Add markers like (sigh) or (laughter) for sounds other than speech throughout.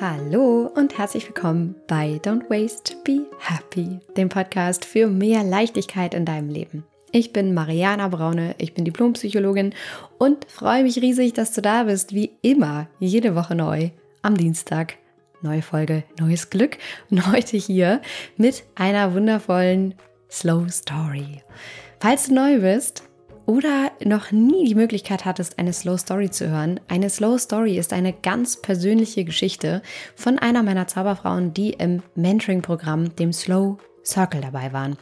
Hallo und herzlich willkommen bei Don't Waste, Be Happy, dem Podcast für mehr Leichtigkeit in deinem Leben. Ich bin Mariana Braune, ich bin Diplompsychologin und freue mich riesig, dass du da bist, wie immer, jede Woche neu, am Dienstag. Neue Folge, neues Glück und (laughs) heute hier mit einer wundervollen Slow Story. Falls du neu bist, oder noch nie die Möglichkeit hattest, eine Slow Story zu hören, eine Slow Story ist eine ganz persönliche Geschichte von einer meiner Zauberfrauen, die im Mentoring-Programm, dem Slow Circle dabei waren.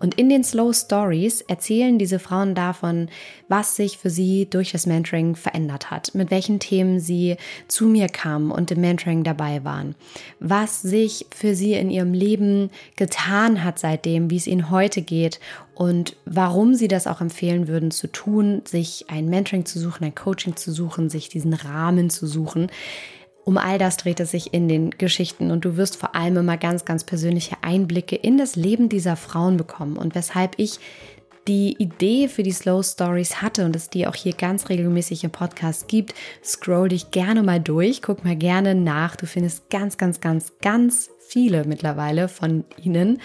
Und in den Slow Stories erzählen diese Frauen davon, was sich für sie durch das Mentoring verändert hat, mit welchen Themen sie zu mir kamen und im Mentoring dabei waren, was sich für sie in ihrem Leben getan hat seitdem, wie es ihnen heute geht und warum sie das auch empfehlen würden zu tun, sich ein Mentoring zu suchen, ein Coaching zu suchen, sich diesen Rahmen zu suchen. Um all das dreht es sich in den Geschichten und du wirst vor allem immer ganz, ganz persönliche Einblicke in das Leben dieser Frauen bekommen und weshalb ich die Idee für die Slow Stories hatte und es die auch hier ganz regelmäßig im Podcast gibt, scroll dich gerne mal durch, guck mal gerne nach. Du findest ganz, ganz, ganz, ganz viele mittlerweile von ihnen.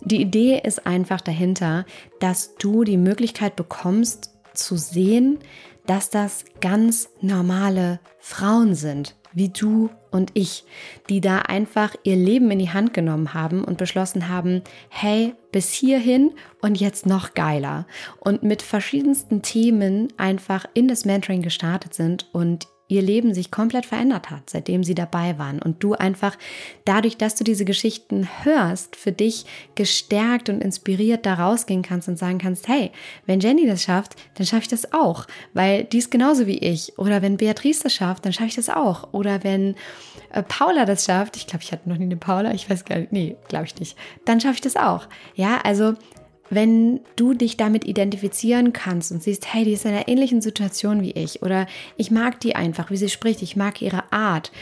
Die Idee ist einfach dahinter, dass du die Möglichkeit bekommst zu sehen, dass das ganz normale Frauen sind wie du und ich, die da einfach ihr Leben in die Hand genommen haben und beschlossen haben, hey, bis hierhin und jetzt noch geiler. Und mit verschiedensten Themen einfach in das Mentoring gestartet sind und ihr Leben sich komplett verändert hat, seitdem sie dabei waren. Und du einfach dadurch, dass du diese Geschichten hörst, für dich gestärkt und inspiriert da rausgehen kannst und sagen kannst, hey, wenn Jenny das schafft, dann schaffe ich das auch, weil die ist genauso wie ich. Oder wenn Beatrice das schafft, dann schaffe ich das auch. Oder wenn äh, Paula das schafft, ich glaube, ich hatte noch nie eine Paula, ich weiß gar nicht, nee, glaube ich nicht, dann schaffe ich das auch. Ja, also wenn du dich damit identifizieren kannst und siehst, hey, die ist in einer ähnlichen Situation wie ich oder ich mag die einfach, wie sie spricht, ich mag ihre Art,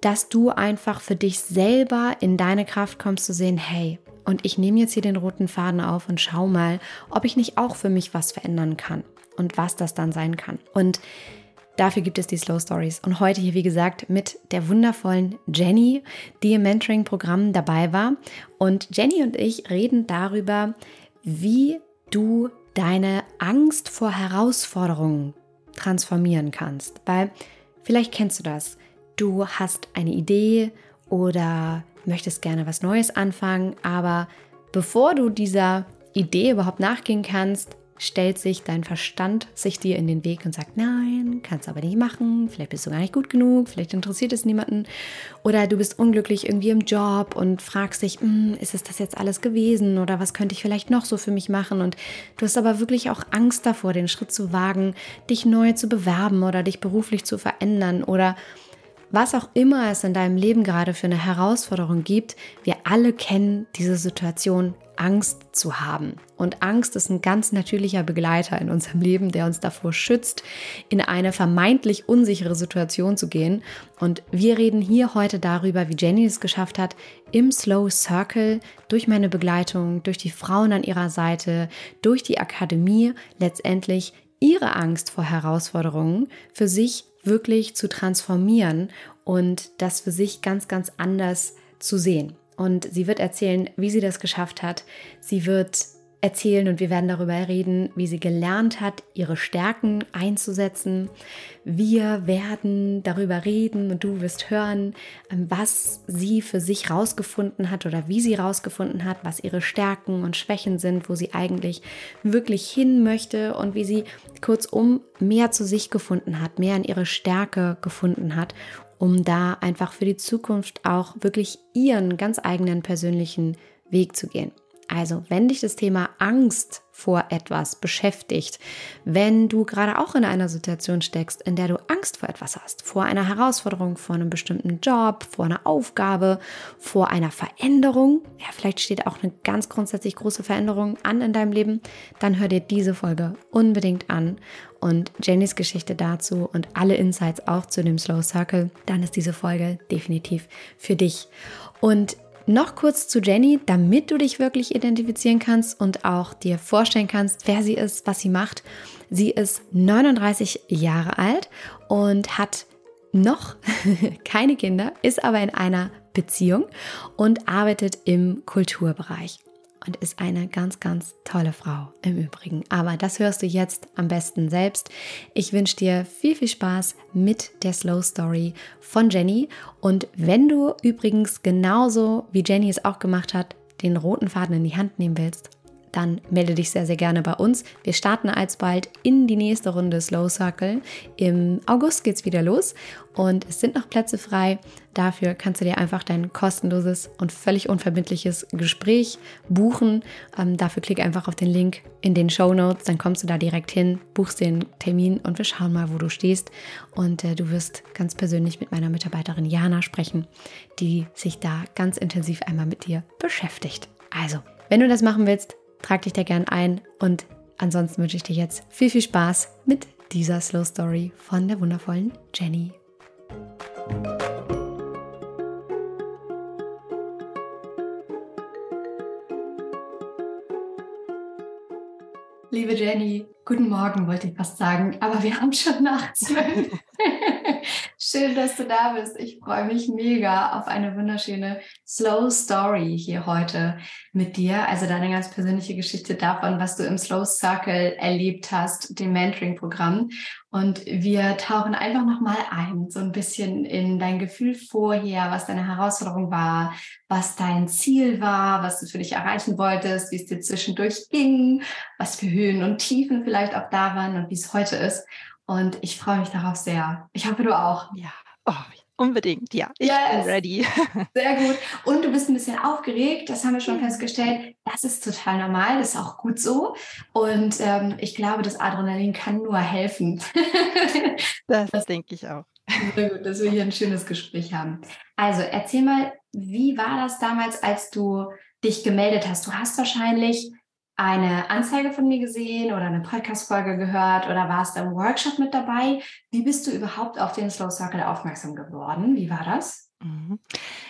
dass du einfach für dich selber in deine Kraft kommst zu sehen, hey, und ich nehme jetzt hier den roten Faden auf und schau mal, ob ich nicht auch für mich was verändern kann und was das dann sein kann. Und Dafür gibt es die Slow Stories. Und heute hier, wie gesagt, mit der wundervollen Jenny, die im Mentoring-Programm dabei war. Und Jenny und ich reden darüber, wie du deine Angst vor Herausforderungen transformieren kannst. Weil vielleicht kennst du das. Du hast eine Idee oder möchtest gerne was Neues anfangen, aber bevor du dieser Idee überhaupt nachgehen kannst, stellt sich dein Verstand sich dir in den Weg und sagt, nein, kannst aber nicht machen, vielleicht bist du gar nicht gut genug, vielleicht interessiert es niemanden. Oder du bist unglücklich irgendwie im Job und fragst dich, hm, ist es das jetzt alles gewesen oder was könnte ich vielleicht noch so für mich machen? Und du hast aber wirklich auch Angst davor, den Schritt zu wagen, dich neu zu bewerben oder dich beruflich zu verändern oder was auch immer es in deinem Leben gerade für eine Herausforderung gibt, wir alle kennen diese Situation, Angst zu haben. Und Angst ist ein ganz natürlicher Begleiter in unserem Leben, der uns davor schützt, in eine vermeintlich unsichere Situation zu gehen. Und wir reden hier heute darüber, wie Jenny es geschafft hat, im Slow Circle durch meine Begleitung, durch die Frauen an ihrer Seite, durch die Akademie letztendlich ihre Angst vor Herausforderungen für sich wirklich zu transformieren und das für sich ganz, ganz anders zu sehen. Und sie wird erzählen, wie sie das geschafft hat. Sie wird erzählen und wir werden darüber reden, wie sie gelernt hat, ihre Stärken einzusetzen. Wir werden darüber reden und du wirst hören, ähm, was sie für sich rausgefunden hat oder wie sie rausgefunden hat, was ihre Stärken und Schwächen sind, wo sie eigentlich wirklich hin möchte und wie sie kurzum mehr zu sich gefunden hat, mehr in ihre Stärke gefunden hat um da einfach für die Zukunft auch wirklich ihren ganz eigenen persönlichen Weg zu gehen. Also, wenn dich das Thema Angst vor etwas beschäftigt, wenn du gerade auch in einer Situation steckst, in der du Angst vor etwas hast, vor einer Herausforderung, vor einem bestimmten Job, vor einer Aufgabe, vor einer Veränderung, ja, vielleicht steht auch eine ganz grundsätzlich große Veränderung an in deinem Leben, dann hör dir diese Folge unbedingt an und Jennys Geschichte dazu und alle Insights auch zu dem Slow Circle, dann ist diese Folge definitiv für dich. Und noch kurz zu Jenny, damit du dich wirklich identifizieren kannst und auch dir vorstellen kannst, wer sie ist, was sie macht. Sie ist 39 Jahre alt und hat noch (laughs) keine Kinder, ist aber in einer Beziehung und arbeitet im Kulturbereich und ist eine ganz, ganz tolle Frau im Übrigen. Aber das hörst du jetzt am besten selbst. Ich wünsche dir viel, viel Spaß mit der Slow Story von Jenny. Und wenn du übrigens genauso wie Jenny es auch gemacht hat, den roten Faden in die Hand nehmen willst dann melde dich sehr, sehr gerne bei uns. Wir starten alsbald in die nächste Runde Slow Circle. Im August geht es wieder los und es sind noch Plätze frei. Dafür kannst du dir einfach dein kostenloses und völlig unverbindliches Gespräch buchen. Ähm, dafür klick einfach auf den Link in den Show Notes, dann kommst du da direkt hin, buchst den Termin und wir schauen mal, wo du stehst. Und äh, du wirst ganz persönlich mit meiner Mitarbeiterin Jana sprechen, die sich da ganz intensiv einmal mit dir beschäftigt. Also, wenn du das machen willst, trag dich da gern ein und ansonsten wünsche ich dir jetzt viel, viel Spaß mit dieser Slow Story von der wundervollen Jenny. Liebe Jenny, guten Morgen wollte ich fast sagen, aber wir haben schon nach zwölf. (laughs) Schön, dass du da bist. Ich freue mich mega auf eine wunderschöne Slow Story hier heute mit dir. Also deine ganz persönliche Geschichte davon, was du im Slow Circle erlebt hast, dem Mentoring-Programm. Und wir tauchen einfach nochmal ein, so ein bisschen in dein Gefühl vorher, was deine Herausforderung war, was dein Ziel war, was du für dich erreichen wolltest, wie es dir zwischendurch ging, was für Höhen und Tiefen vielleicht auch da waren und wie es heute ist. Und ich freue mich darauf sehr. Ich hoffe, du auch. Ja, oh, unbedingt. Ja, ich yes. bin ready. (laughs) Sehr gut. Und du bist ein bisschen aufgeregt. Das haben wir schon festgestellt. Das ist total normal. Das ist auch gut so. Und ähm, ich glaube, das Adrenalin kann nur helfen. (laughs) das, das denke ich auch. Sehr gut, dass wir hier ein schönes Gespräch haben. Also erzähl mal, wie war das damals, als du dich gemeldet hast? Du hast wahrscheinlich eine Anzeige von mir gesehen oder eine Podcast-Folge gehört oder warst du im Workshop mit dabei? Wie bist du überhaupt auf den Slow Circle aufmerksam geworden? Wie war das? Mhm.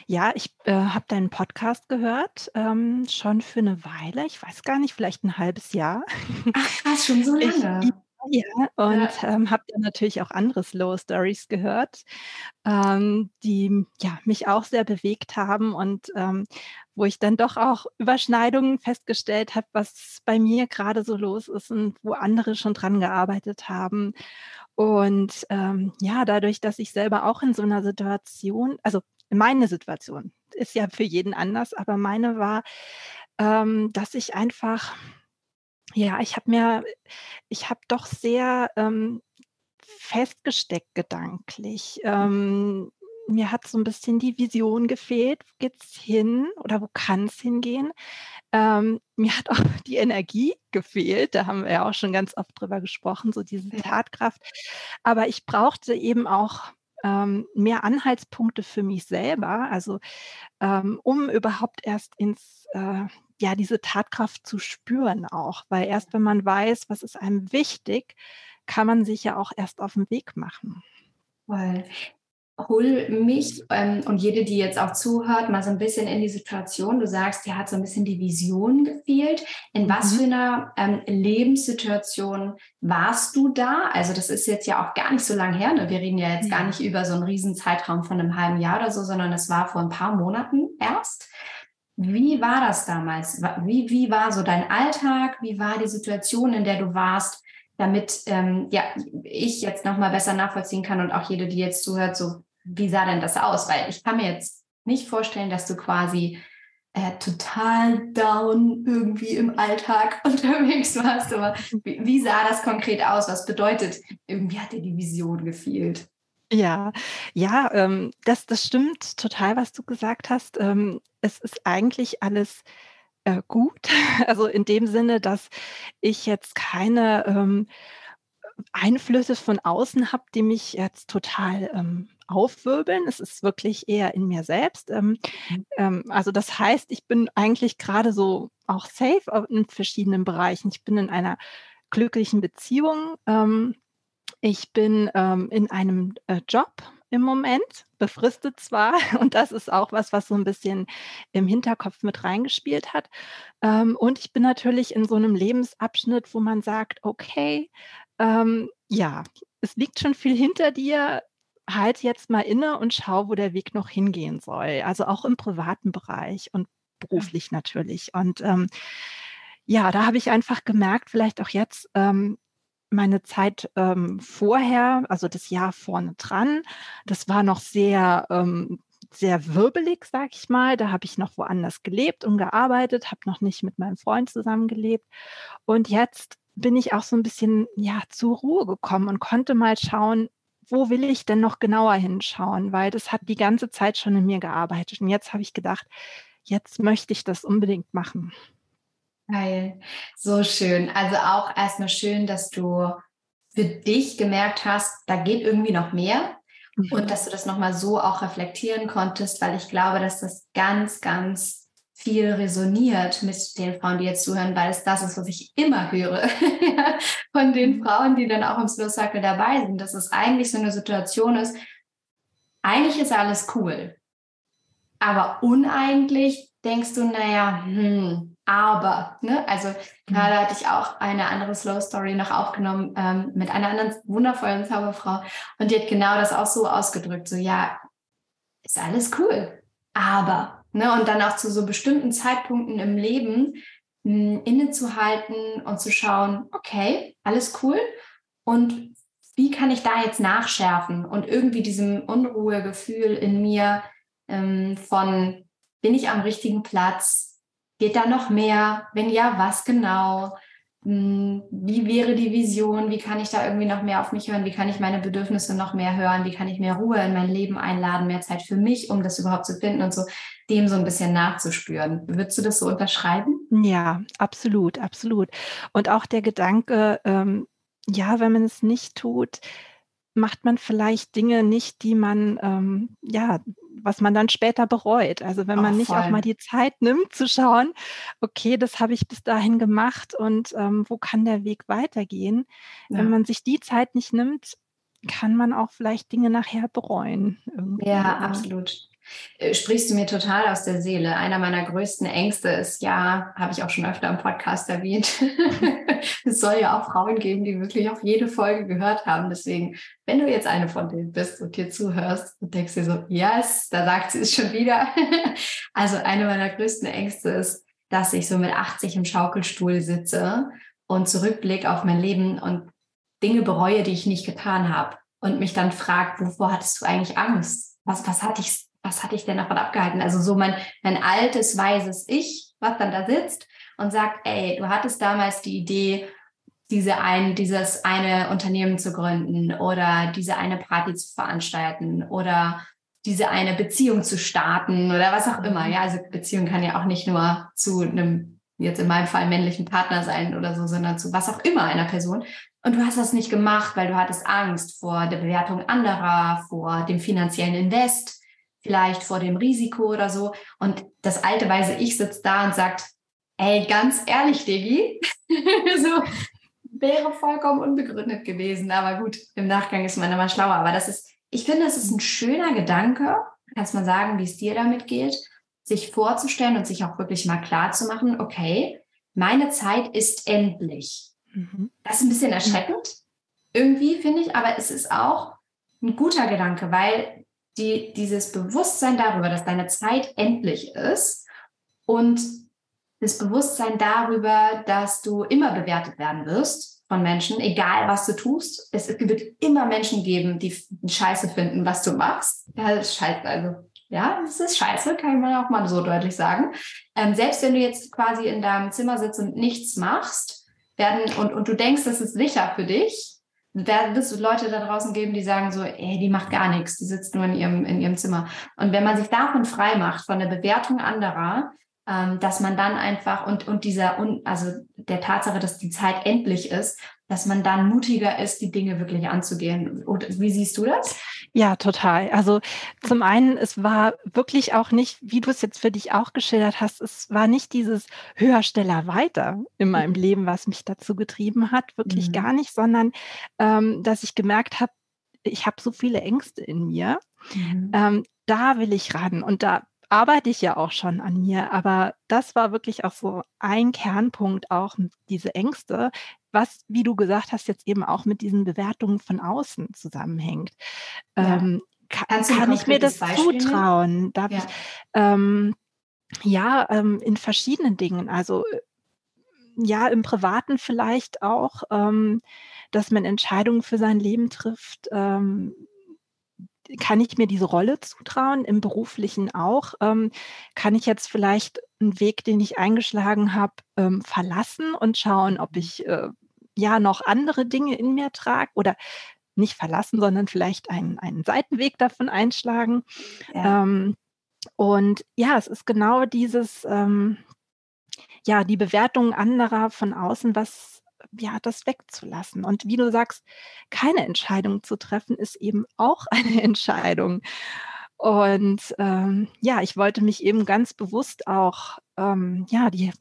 Ja, ich äh, habe deinen Podcast gehört, ähm, schon für eine Weile. Ich weiß gar nicht, vielleicht ein halbes Jahr. Ach, was, schon so (laughs) lange? Ich, ja, und ja. ähm, habe dann natürlich auch andere Slow Stories gehört, ähm, die ja, mich auch sehr bewegt haben und ähm, wo ich dann doch auch Überschneidungen festgestellt habe, was bei mir gerade so los ist und wo andere schon dran gearbeitet haben. Und ähm, ja, dadurch, dass ich selber auch in so einer Situation, also meine Situation ist ja für jeden anders, aber meine war, ähm, dass ich einfach ja, ich habe mir, ich habe doch sehr ähm, festgesteckt gedanklich. Ähm, mir hat so ein bisschen die Vision gefehlt, wo geht's hin oder wo kann es hingehen? Ähm, mir hat auch (laughs) die Energie gefehlt, da haben wir ja auch schon ganz oft drüber gesprochen, so diese Tatkraft. Aber ich brauchte eben auch ähm, mehr Anhaltspunkte für mich selber, also ähm, um überhaupt erst ins äh, ja, diese Tatkraft zu spüren auch, weil erst wenn man weiß, was ist einem wichtig, kann man sich ja auch erst auf den Weg machen. Weil hol mich ähm, und jede, die jetzt auch zuhört, mal so ein bisschen in die Situation. Du sagst, dir hat so ein bisschen die Vision gefehlt. In was mhm. für einer ähm, Lebenssituation warst du da? Also das ist jetzt ja auch gar nicht so lang her. Ne? Wir reden ja jetzt ja. gar nicht über so einen riesen Zeitraum von einem halben Jahr oder so, sondern es war vor ein paar Monaten erst. Wie war das damals? Wie, wie war so dein Alltag? Wie war die Situation, in der du warst, damit ähm, ja, ich jetzt nochmal besser nachvollziehen kann und auch jede, die jetzt zuhört, so, wie sah denn das aus? Weil ich kann mir jetzt nicht vorstellen, dass du quasi äh, total down irgendwie im Alltag (laughs) unterwegs warst. Aber wie, wie sah das konkret aus? Was bedeutet, irgendwie hat dir die Vision gefehlt? Ja, ja, ähm, das, das stimmt total, was du gesagt hast. Ähm, es ist eigentlich alles äh, gut. (laughs) Also in dem Sinne, dass ich jetzt keine ähm, Einflüsse von außen habe, die mich jetzt total ähm, aufwirbeln. Es ist wirklich eher in mir selbst. Ähm, mhm. ähm, also das heißt, ich bin eigentlich gerade so auch safe in verschiedenen Bereichen. Ich bin in einer glücklichen Beziehung. Ähm, ich bin ähm, in einem äh, Job im Moment, befristet zwar, (laughs) und das ist auch was, was so ein bisschen im Hinterkopf mit reingespielt hat. Ähm, und ich bin natürlich in so einem Lebensabschnitt, wo man sagt, okay, ähm, ja, es liegt schon viel hinter dir, halte jetzt mal inne und schau, wo der Weg noch hingehen soll. Also auch im privaten Bereich und beruflich ja. natürlich. Und ähm, ja, da habe ich einfach gemerkt, vielleicht auch jetzt, ähm, meine Zeit ähm, vorher, also das Jahr vorne dran, das war noch sehr, ähm, sehr wirbelig, sag ich mal. Da habe ich noch woanders gelebt und gearbeitet, habe noch nicht mit meinem Freund zusammengelebt. Und jetzt bin ich auch so ein bisschen ja zur Ruhe gekommen und konnte mal schauen, wo will ich denn noch genauer hinschauen, weil das hat die ganze Zeit schon in mir gearbeitet. Und jetzt habe ich gedacht, jetzt möchte ich das unbedingt machen. Geil, so schön. Also auch erstmal schön, dass du für dich gemerkt hast, da geht irgendwie noch mehr mhm. und dass du das nochmal so auch reflektieren konntest, weil ich glaube, dass das ganz, ganz viel resoniert mit den Frauen, die jetzt zuhören, weil es das ist, was ich immer höre (laughs) von den mhm. Frauen, die dann auch im Slow Circle dabei sind, dass es eigentlich so eine Situation ist, eigentlich ist alles cool, aber uneigentlich denkst du, naja, hm, aber, ne? Also mhm. gerade hatte ich auch eine andere Slow Story noch aufgenommen ähm, mit einer anderen wundervollen Zauberfrau und die hat genau das auch so ausgedrückt, so ja, ist alles cool, aber Ne? Und dann auch zu so bestimmten Zeitpunkten im Leben hm, innezuhalten und zu schauen, okay, alles cool. Und wie kann ich da jetzt nachschärfen und irgendwie diesem Unruhegefühl in mir ähm, von, bin ich am richtigen Platz? Geht da noch mehr? Wenn ja, was genau? Hm, wie wäre die Vision? Wie kann ich da irgendwie noch mehr auf mich hören? Wie kann ich meine Bedürfnisse noch mehr hören? Wie kann ich mehr Ruhe in mein Leben einladen, mehr Zeit für mich, um das überhaupt zu finden und so, dem so ein bisschen nachzuspüren. Würdest du das so unterschreiben? Ja, absolut, absolut. Und auch der Gedanke, ähm, ja, wenn man es nicht tut, macht man vielleicht Dinge nicht, die man, ähm, ja, was man dann später bereut. Also wenn man nicht voll. auch mal die Zeit nimmt zu schauen, okay, das habe ich bis dahin gemacht und ähm, wo kann der Weg weitergehen? Ja. Wenn man sich die Zeit nicht nimmt, kann man auch vielleicht Dinge nachher bereuen. Irgendwie. Ja, absolut. Äh, sprichst du mir total aus der Seele. Einer meiner größten Ängste ist ja, habe ich auch schon öfter im Podcast erwähnt, (laughs) es soll ja auch Frauen geben, die wirklich auch jede Folge gehört haben. Deswegen, wenn du jetzt eine von denen bist und dir zuhörst und denkst dir so, yes, da sagt sie es schon wieder. (laughs) also eine meiner größten Ängste ist, dass ich so mit 80 im Schaukelstuhl sitze und zurückblicke auf mein Leben und Dinge bereue, die ich nicht getan habe und mich dann fragt, wovor hattest du eigentlich Angst? Was, was hatte ich was hatte ich denn davon abgehalten? Also so mein, mein altes, weises Ich, was dann da sitzt und sagt, ey, du hattest damals die Idee, diese ein, dieses eine Unternehmen zu gründen oder diese eine Party zu veranstalten oder diese eine Beziehung zu starten oder was auch immer. Ja, also Beziehung kann ja auch nicht nur zu einem, jetzt in meinem Fall männlichen Partner sein oder so, sondern zu was auch immer einer Person. Und du hast das nicht gemacht, weil du hattest Angst vor der Bewertung anderer, vor dem finanziellen Invest, vielleicht vor dem Risiko oder so. Und das alte weise Ich sitzt da und sagt, ey, ganz ehrlich, Diggi, (laughs) so wäre vollkommen unbegründet gewesen. Aber gut, im Nachgang ist man immer schlauer. Aber das ist, ich finde, das ist ein schöner Gedanke. Kannst mal sagen, wie es dir damit geht, sich vorzustellen und sich auch wirklich mal klar zu machen, okay, meine Zeit ist endlich. Mhm. Das ist ein bisschen erschreckend, irgendwie finde ich, aber es ist auch ein guter Gedanke, weil die, dieses Bewusstsein darüber, dass deine Zeit endlich ist und das Bewusstsein darüber, dass du immer bewertet werden wirst von Menschen, egal was du tust. Es wird immer Menschen geben, die Scheiße finden, was du machst. Ja, das ist scheiße. Also, ja, es ist scheiße, kann man auch mal so deutlich sagen. Ähm, selbst wenn du jetzt quasi in deinem Zimmer sitzt und nichts machst, werden und, und du denkst, das ist sicher für dich, da wird es Leute da draußen geben, die sagen so, ey, die macht gar nichts, die sitzt nur in ihrem, in ihrem Zimmer. Und wenn man sich davon frei macht, von der Bewertung anderer, ähm, dass man dann einfach und, und dieser, also der Tatsache, dass die Zeit endlich ist, dass man dann mutiger ist, die Dinge wirklich anzugehen. Und wie siehst du das? Ja, total. Also zum einen, es war wirklich auch nicht, wie du es jetzt für dich auch geschildert hast, es war nicht dieses höher, schneller, weiter in meinem mhm. Leben, was mich dazu getrieben hat, wirklich mhm. gar nicht, sondern ähm, dass ich gemerkt habe, ich habe so viele Ängste in mir. Mhm. Ähm, da will ich ran und da arbeite ich ja auch schon an mir, aber das war wirklich auch so ein Kernpunkt, auch diese Ängste, was, wie du gesagt hast, jetzt eben auch mit diesen Bewertungen von außen zusammenhängt. Ja. Ähm, kann, kann ich mir das Beispiel zutrauen? Darf ja. ich, ähm, ja, ähm, in verschiedenen Dingen. Also äh, ja, im Privaten vielleicht auch, ähm, dass man Entscheidungen für sein Leben trifft. Ähm, kann ich mir diese Rolle zutrauen, im beruflichen auch? Ähm, kann ich jetzt vielleicht einen Weg, den ich eingeschlagen habe, ähm, verlassen und schauen, ob ich äh, ja noch andere Dinge in mir trage oder nicht verlassen, sondern vielleicht einen, einen Seitenweg davon einschlagen. Ja. Ähm, und ja, es ist genau dieses, ähm, ja, die Bewertung anderer von außen, was, ja, das wegzulassen. Und wie du sagst, keine Entscheidung zu treffen, ist eben auch (laughs) eine Entscheidung. Und ähm, ja, ich wollte mich eben ganz bewusst auch, ähm, ja, die,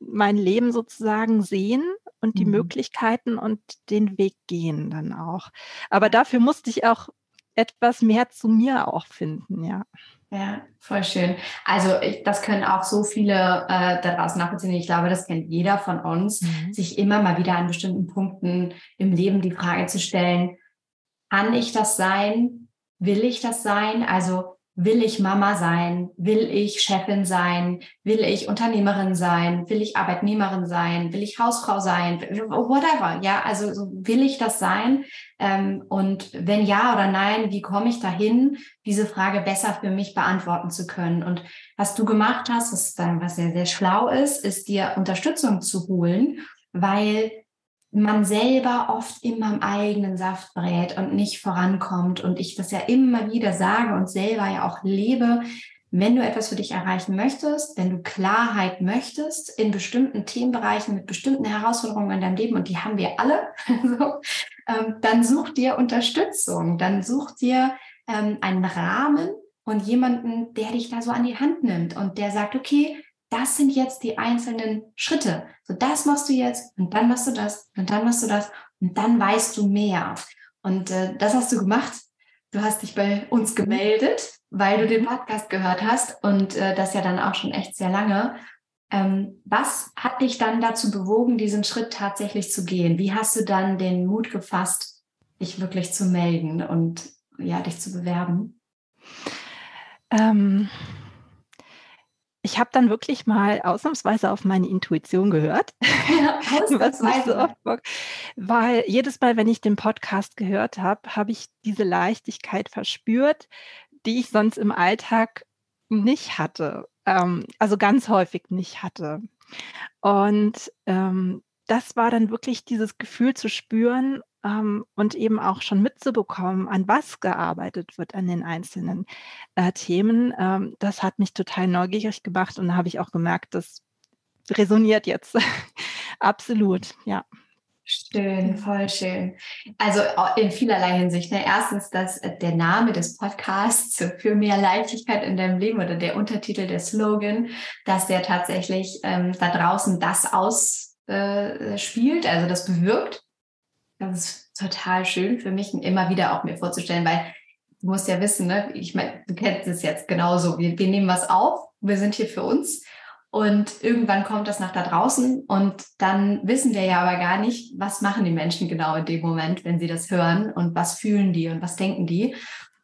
mein Leben sozusagen sehen und die mhm. Möglichkeiten und den Weg gehen dann auch. Aber dafür musste ich auch etwas mehr zu mir auch finden, ja. Ja, voll schön. Also ich, das können auch so viele äh, da draußen nachvollziehen. Ich glaube, das kennt jeder von uns, mhm. sich immer mal wieder an bestimmten Punkten im Leben die Frage zu stellen, kann ich das sein? Will ich das sein? Also Will ich Mama sein? Will ich Chefin sein? Will ich Unternehmerin sein? Will ich Arbeitnehmerin sein? Will ich Hausfrau sein? Whatever. Ja, also will ich das sein? Ähm, und wenn ja oder nein, wie komme ich dahin, diese Frage besser für mich beantworten zu können? Und was du gemacht hast, was, was sehr, sehr schlau ist, ist dir Unterstützung zu holen, weil man selber oft immer im eigenen Saft brät und nicht vorankommt und ich das ja immer wieder sage und selber ja auch lebe, wenn du etwas für dich erreichen möchtest, wenn du Klarheit möchtest in bestimmten Themenbereichen mit bestimmten Herausforderungen in deinem Leben und die haben wir alle, (laughs) so, ähm, dann such dir Unterstützung, dann such dir ähm, einen Rahmen und jemanden, der dich da so an die Hand nimmt und der sagt, okay, das sind jetzt die einzelnen Schritte. So, das machst du jetzt und dann machst du das und dann machst du das und dann weißt du mehr. Und äh, das hast du gemacht. Du hast dich bei uns mhm. gemeldet, weil du den Podcast gehört hast und äh, das ja dann auch schon echt sehr lange. Ähm, was hat dich dann dazu bewogen, diesen Schritt tatsächlich zu gehen? Wie hast du dann den Mut gefasst, dich wirklich zu melden und ja, dich zu bewerben? Ähm, ich habe dann wirklich mal ausnahmsweise auf meine Intuition gehört. Ja, (laughs) (laughs) was nicht so oft Bock, weil jedes Mal, wenn ich den Podcast gehört habe, habe ich diese Leichtigkeit verspürt, die ich sonst im Alltag nicht hatte. Ähm, also ganz häufig nicht hatte. Und ähm, das war dann wirklich dieses Gefühl zu spüren, ähm, und eben auch schon mitzubekommen, an was gearbeitet wird an den einzelnen äh, Themen, ähm, das hat mich total neugierig gemacht und da habe ich auch gemerkt, das resoniert jetzt. (laughs) Absolut, ja. Schön, voll schön. Also in vielerlei Hinsicht. Ne? Erstens, dass äh, der Name des Podcasts (laughs) für mehr Leichtigkeit in deinem Leben oder der Untertitel, der Slogan, dass der tatsächlich ähm, da draußen das ausspielt, äh, also das bewirkt. Das ist total schön für mich, immer wieder auch mir vorzustellen, weil du musst ja wissen, ne? ich meine, du kennst es jetzt genauso. Wir, wir nehmen was auf, wir sind hier für uns und irgendwann kommt das nach da draußen und dann wissen wir ja aber gar nicht, was machen die Menschen genau in dem Moment, wenn sie das hören und was fühlen die und was denken die.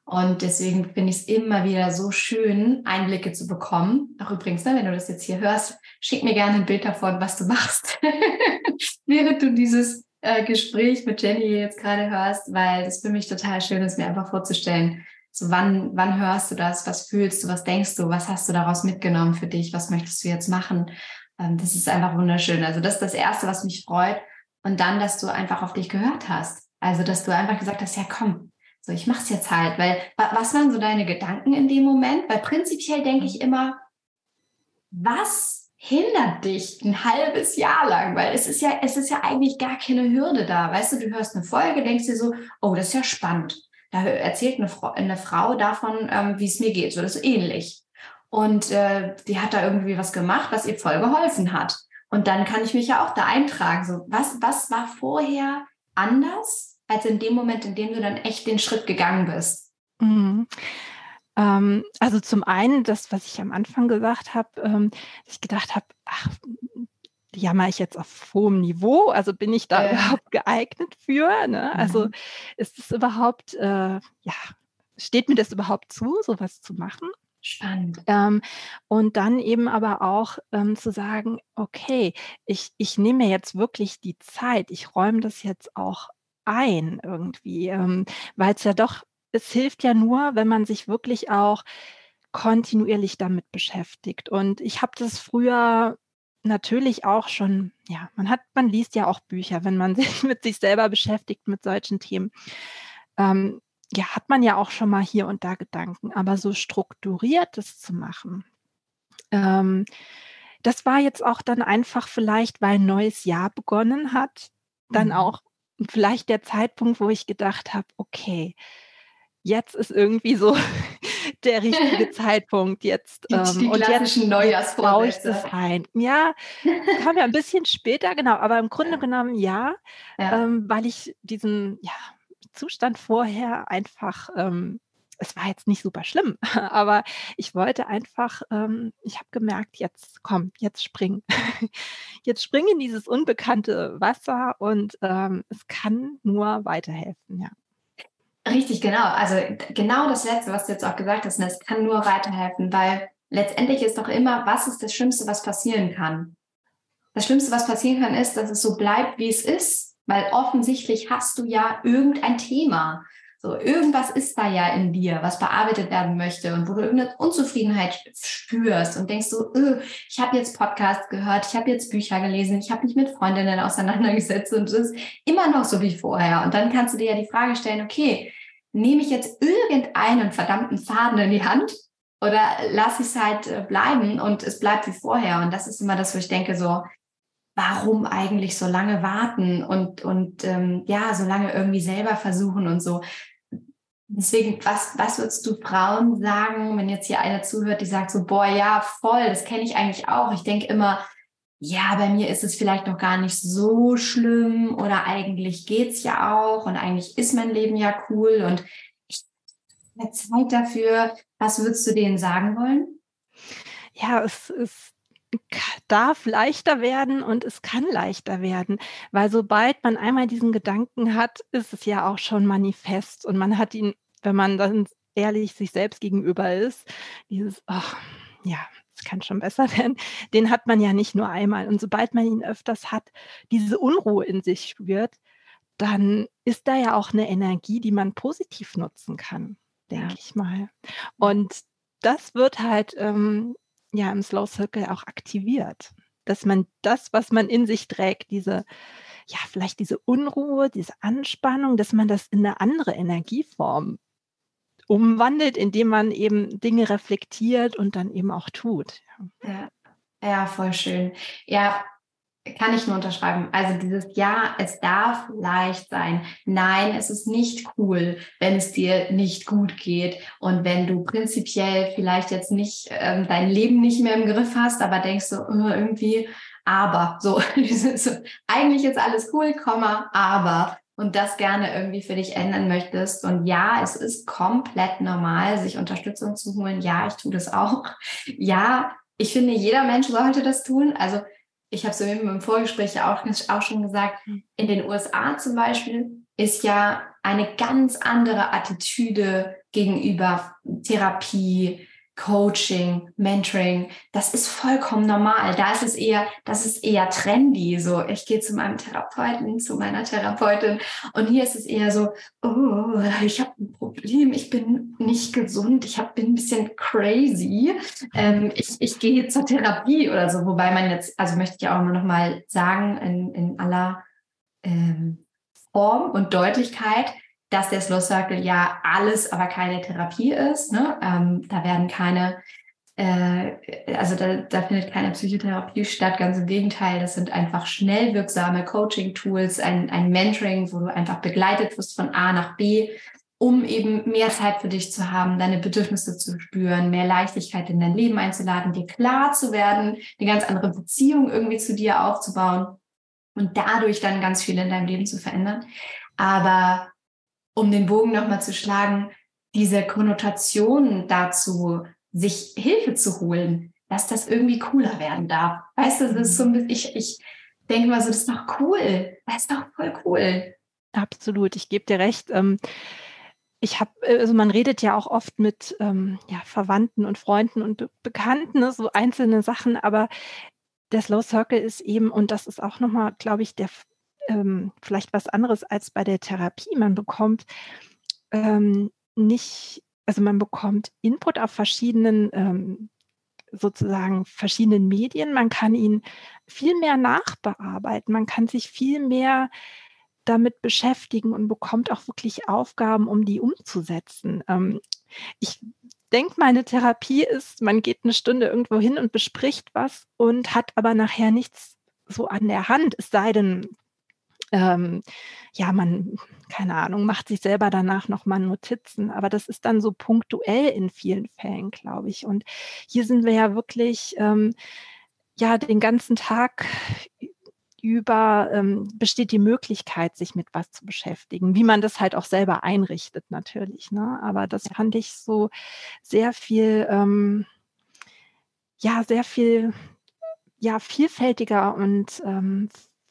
Und deswegen finde ich es immer wieder so schön, Einblicke zu bekommen. Auch übrigens, ne, wenn du das jetzt hier hörst, schick mir gerne ein Bild davon, was du machst, (laughs) während du dieses äh, Gespräch mit Jenny jetzt gerade hörst, weil das für mich total schön ist, mir einfach vorzustellen, so wann, wann hörst du das, was fühlst du, was denkst du, was hast du daraus mitgenommen für dich, was möchtest du jetzt machen? Ähm, das ist einfach wunderschön. Also das ist das Erste, was mich freut. Und dann, dass du einfach auf dich gehört hast. Also, dass du einfach gesagt hast, ja komm, so ich mach's jetzt halt, weil was waren so deine Gedanken in dem Moment? Weil prinzipiell denke ich immer, was hindert dich ein halbes Jahr lang, weil es ist ja, es ist ja eigentlich gar keine Hürde da. Weißt du, du hörst eine Folge, denkst dir so, oh, das ist ja spannend. Da erzählt eine Frau, eine Frau davon, ähm, wie es mir geht. So, das ist ähnlich. Und äh, die hat da irgendwie was gemacht, was ihr voll geholfen hat. Und dann kann ich mich ja auch da eintragen. So, was, was war vorher anders als in dem Moment, in dem du dann echt den Schritt gegangen bist? Mhm. Ähm, also zum einen das, was ich am Anfang gesagt habe, ähm, ich gedacht habe, ach, jammer ich jetzt auf hohem Niveau? Also bin ich da ja. überhaupt geeignet für? Ne? Also mhm. ist es überhaupt, äh, ja, steht mir das überhaupt zu, sowas zu machen? Spannend. Ähm, und dann eben aber auch ähm, zu sagen, okay, ich, ich nehme mir jetzt wirklich die Zeit, ich räume das jetzt auch ein irgendwie, ähm, weil es ja doch, es hilft ja nur, wenn man sich wirklich auch kontinuierlich damit beschäftigt. Und ich habe das früher natürlich auch schon, ja, man hat, man liest ja auch Bücher, wenn man (laughs) sich mit sich selber beschäftigt mit solchen Themen. Ähm, ja, hat man ja auch schon mal hier und da Gedanken, aber so strukturiert das zu machen, ähm, das war jetzt auch dann einfach vielleicht, weil ein neues Jahr begonnen hat, dann mhm. auch vielleicht der Zeitpunkt, wo ich gedacht habe, okay, jetzt ist irgendwie so (laughs) der richtige (laughs) Zeitpunkt jetzt. Die, ähm, die und jetzt, baue ich das ein. Ja, (laughs) kam ja ein bisschen später, genau, aber im Grunde ja. genommen ja, ja. Ähm, weil ich diesen ja, Zustand vorher einfach ähm, es war jetzt nicht super schlimm, aber ich wollte einfach, ähm, ich habe gemerkt, jetzt komm, jetzt spring. jetzt spring in dieses unbekannte Wasser und ähm, es kann nur weiterhelfen, ja. Richtig, genau. Also genau das Letzte, was du jetzt auch gesagt hast, ne, es kann nur weiterhelfen, weil letztendlich ist doch immer, was ist das Schlimmste, was passieren kann? Das Schlimmste, was passieren kann, ist, dass es so bleibt, wie es ist, weil offensichtlich hast du ja irgendein Thema. So, irgendwas ist da ja in dir, was bearbeitet werden möchte und wo du irgendeine Unzufriedenheit spürst und denkst so, öh, ich habe jetzt Podcasts gehört, ich habe jetzt Bücher gelesen, ich habe mich mit Freundinnen auseinandergesetzt und es ist immer noch so wie vorher. Und dann kannst du dir ja die Frage stellen, okay, nehme ich jetzt irgendeinen verdammten Faden in die Hand oder lasse ich es halt äh, bleiben und es bleibt wie vorher? Und das ist immer das, wo ich denke so, warum eigentlich so lange warten und, und ähm, ja, so lange irgendwie selber versuchen und so. Deswegen, was, was würdest du Frauen sagen, wenn jetzt hier einer zuhört, die sagt so, boah, ja, voll, das kenne ich eigentlich auch. Ich denke immer, ja, bei mir ist es vielleicht noch gar nicht so schlimm oder eigentlich geht's ja auch und eigentlich ist mein Leben ja cool und ich habe Zeit dafür. Was würdest du denen sagen wollen? Ja, es ist darf leichter werden und es kann leichter werden, weil sobald man einmal diesen Gedanken hat, ist es ja auch schon manifest und man hat ihn, wenn man dann ehrlich sich selbst gegenüber ist, dieses, ach, ja, es kann schon besser (laughs) werden, den hat man ja nicht nur einmal. Und sobald man ihn öfters hat, diese Unruhe in sich spürt, dann ist da ja auch eine Energie, die man positiv nutzen kann, denke ja. ich mal. Und das wird halt ähm, ja im Slow Circle auch aktiviert. Dass man das, was man in sich trägt, diese, ja, vielleicht diese Unruhe, diese Anspannung, dass man das in eine andere Energieform umwandelt, indem man eben Dinge reflektiert und dann eben auch tut. Ja, ja voll schön. Ja, kann ich nur unterschreiben. Also dieses Ja, es darf leicht sein. Nein, es ist nicht cool, wenn es dir nicht gut geht und wenn du prinzipiell vielleicht jetzt nicht ähm, dein Leben nicht mehr im Griff hast, aber denkst so oh, irgendwie, aber so, (laughs) so, eigentlich ist alles cool, Komma, aber und das gerne irgendwie für dich ändern möchtest. Und ja, es ist komplett normal, sich Unterstützung zu holen. Ja, ich tue das auch. Ja, ich finde, jeder Mensch sollte das tun. Also ich habe es eben im Vorgespräch auch, auch schon gesagt, hm. in den USA zum Beispiel ist ja eine ganz andere Attitüde gegenüber Therapie, Coaching, Mentoring, das ist vollkommen normal. Da ist es eher, das ist eher trendy. So, ich gehe zu meinem Therapeuten, zu meiner Therapeutin und hier ist es eher so, oh, ich habe ein Problem, ich bin nicht gesund, ich hab, bin ein bisschen crazy. Ähm, ich, ich gehe zur Therapie oder so, wobei man jetzt, also möchte ich auch immer noch mal sagen, in, in aller ähm, Form und Deutlichkeit, dass der Slow Circle ja alles, aber keine Therapie ist. Ne? Ähm, da werden keine, äh, also da, da findet keine Psychotherapie statt. Ganz im Gegenteil, das sind einfach schnell wirksame Coaching-Tools, ein, ein Mentoring, wo du einfach begleitet wirst von A nach B, um eben mehr Zeit für dich zu haben, deine Bedürfnisse zu spüren, mehr Leichtigkeit in dein Leben einzuladen, dir klar zu werden, eine ganz andere Beziehung irgendwie zu dir aufzubauen und dadurch dann ganz viel in deinem Leben zu verändern. Aber um den Bogen nochmal zu schlagen, diese Konnotation dazu, sich Hilfe zu holen, dass das irgendwie cooler werden darf. Weißt du, das ist so ein bisschen, ich, ich denke mal so, das ist doch cool. Das ist doch voll cool. Absolut, ich gebe dir recht. Ähm, ich habe, also man redet ja auch oft mit ähm, ja, Verwandten und Freunden und Be Bekannten, ne, so einzelne Sachen, aber der Slow Circle ist eben, und das ist auch nochmal, glaube ich, der ähm, vielleicht was anderes als bei der Therapie. Man bekommt ähm, nicht, also man bekommt Input auf verschiedenen ähm, sozusagen verschiedenen Medien. Man kann ihn viel mehr nachbearbeiten. Man kann sich viel mehr damit beschäftigen und bekommt auch wirklich Aufgaben, um die umzusetzen. Ähm, ich denke, meine Therapie ist, man geht eine Stunde irgendwo hin und bespricht was und hat aber nachher nichts so an der Hand, es sei denn, ähm, ja, man, keine Ahnung, macht sich selber danach nochmal Notizen, aber das ist dann so punktuell in vielen Fällen, glaube ich. Und hier sind wir ja wirklich, ähm, ja, den ganzen Tag über ähm, besteht die Möglichkeit, sich mit was zu beschäftigen, wie man das halt auch selber einrichtet, natürlich. Ne? Aber das fand ich so sehr viel, ähm, ja, sehr viel, ja, vielfältiger und ähm,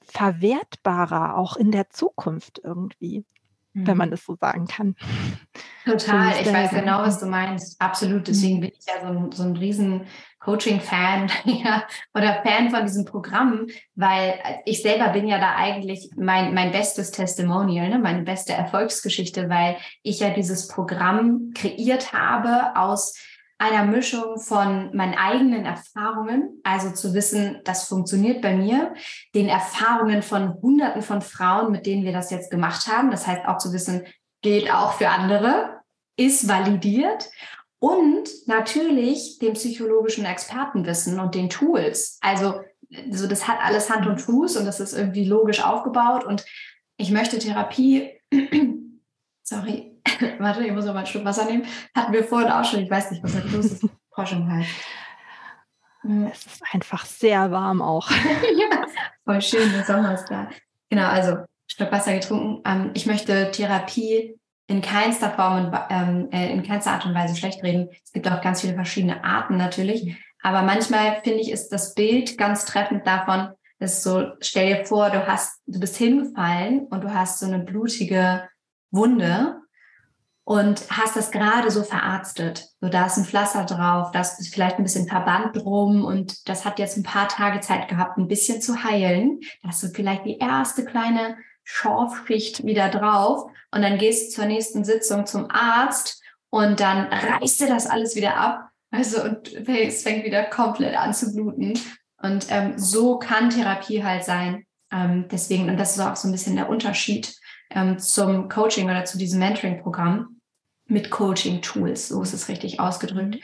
verwertbarer auch in der Zukunft irgendwie, mhm. wenn man das so sagen kann. Total, ich weiß genau, was du meinst. Absolut. Deswegen mhm. bin ich ja so ein, so ein riesen Coaching-Fan (laughs) ja, oder Fan von diesem Programm, weil ich selber bin ja da eigentlich mein, mein bestes Testimonial, ne, meine beste Erfolgsgeschichte, weil ich ja dieses Programm kreiert habe aus einer Mischung von meinen eigenen Erfahrungen, also zu wissen, das funktioniert bei mir, den Erfahrungen von Hunderten von Frauen, mit denen wir das jetzt gemacht haben. Das heißt auch zu wissen, geht auch für andere, ist validiert und natürlich dem psychologischen Expertenwissen und den Tools. Also so das hat alles Hand und Fuß und das ist irgendwie logisch aufgebaut und ich möchte Therapie (clears throat) sorry, (laughs) warte, ich muss noch mal einen Schluck Wasser nehmen. Hatten wir vorhin auch schon, ich weiß nicht, was da los ist. (laughs) Froschung halt. Es ist einfach sehr warm auch. (laughs) ja, voll schön, der Sommer ist da. Genau, also Schluck Wasser getrunken. Ähm, ich möchte Therapie in keinster Form und ähm, äh, in keinster Art und Weise schlecht reden. Es gibt auch ganz viele verschiedene Arten natürlich. Aber manchmal finde ich, ist das Bild ganz treffend davon, dass so, stell dir vor, du hast, du bist hingefallen und du hast so eine blutige Wunde und hast das gerade so verarztet. So, da ist ein Pflaster drauf, da ist vielleicht ein bisschen Verband drum und das hat jetzt ein paar Tage Zeit gehabt, ein bisschen zu heilen. Da hast du vielleicht die erste kleine Schorfschicht wieder drauf und dann gehst du zur nächsten Sitzung zum Arzt und dann reißt dir das alles wieder ab. Also und es fängt wieder komplett an zu bluten. Und ähm, so kann Therapie halt sein. Ähm, deswegen, und das ist auch so ein bisschen der Unterschied ähm, zum Coaching oder zu diesem Mentoring-Programm mit Coaching-Tools, so ist es richtig ausgedrückt,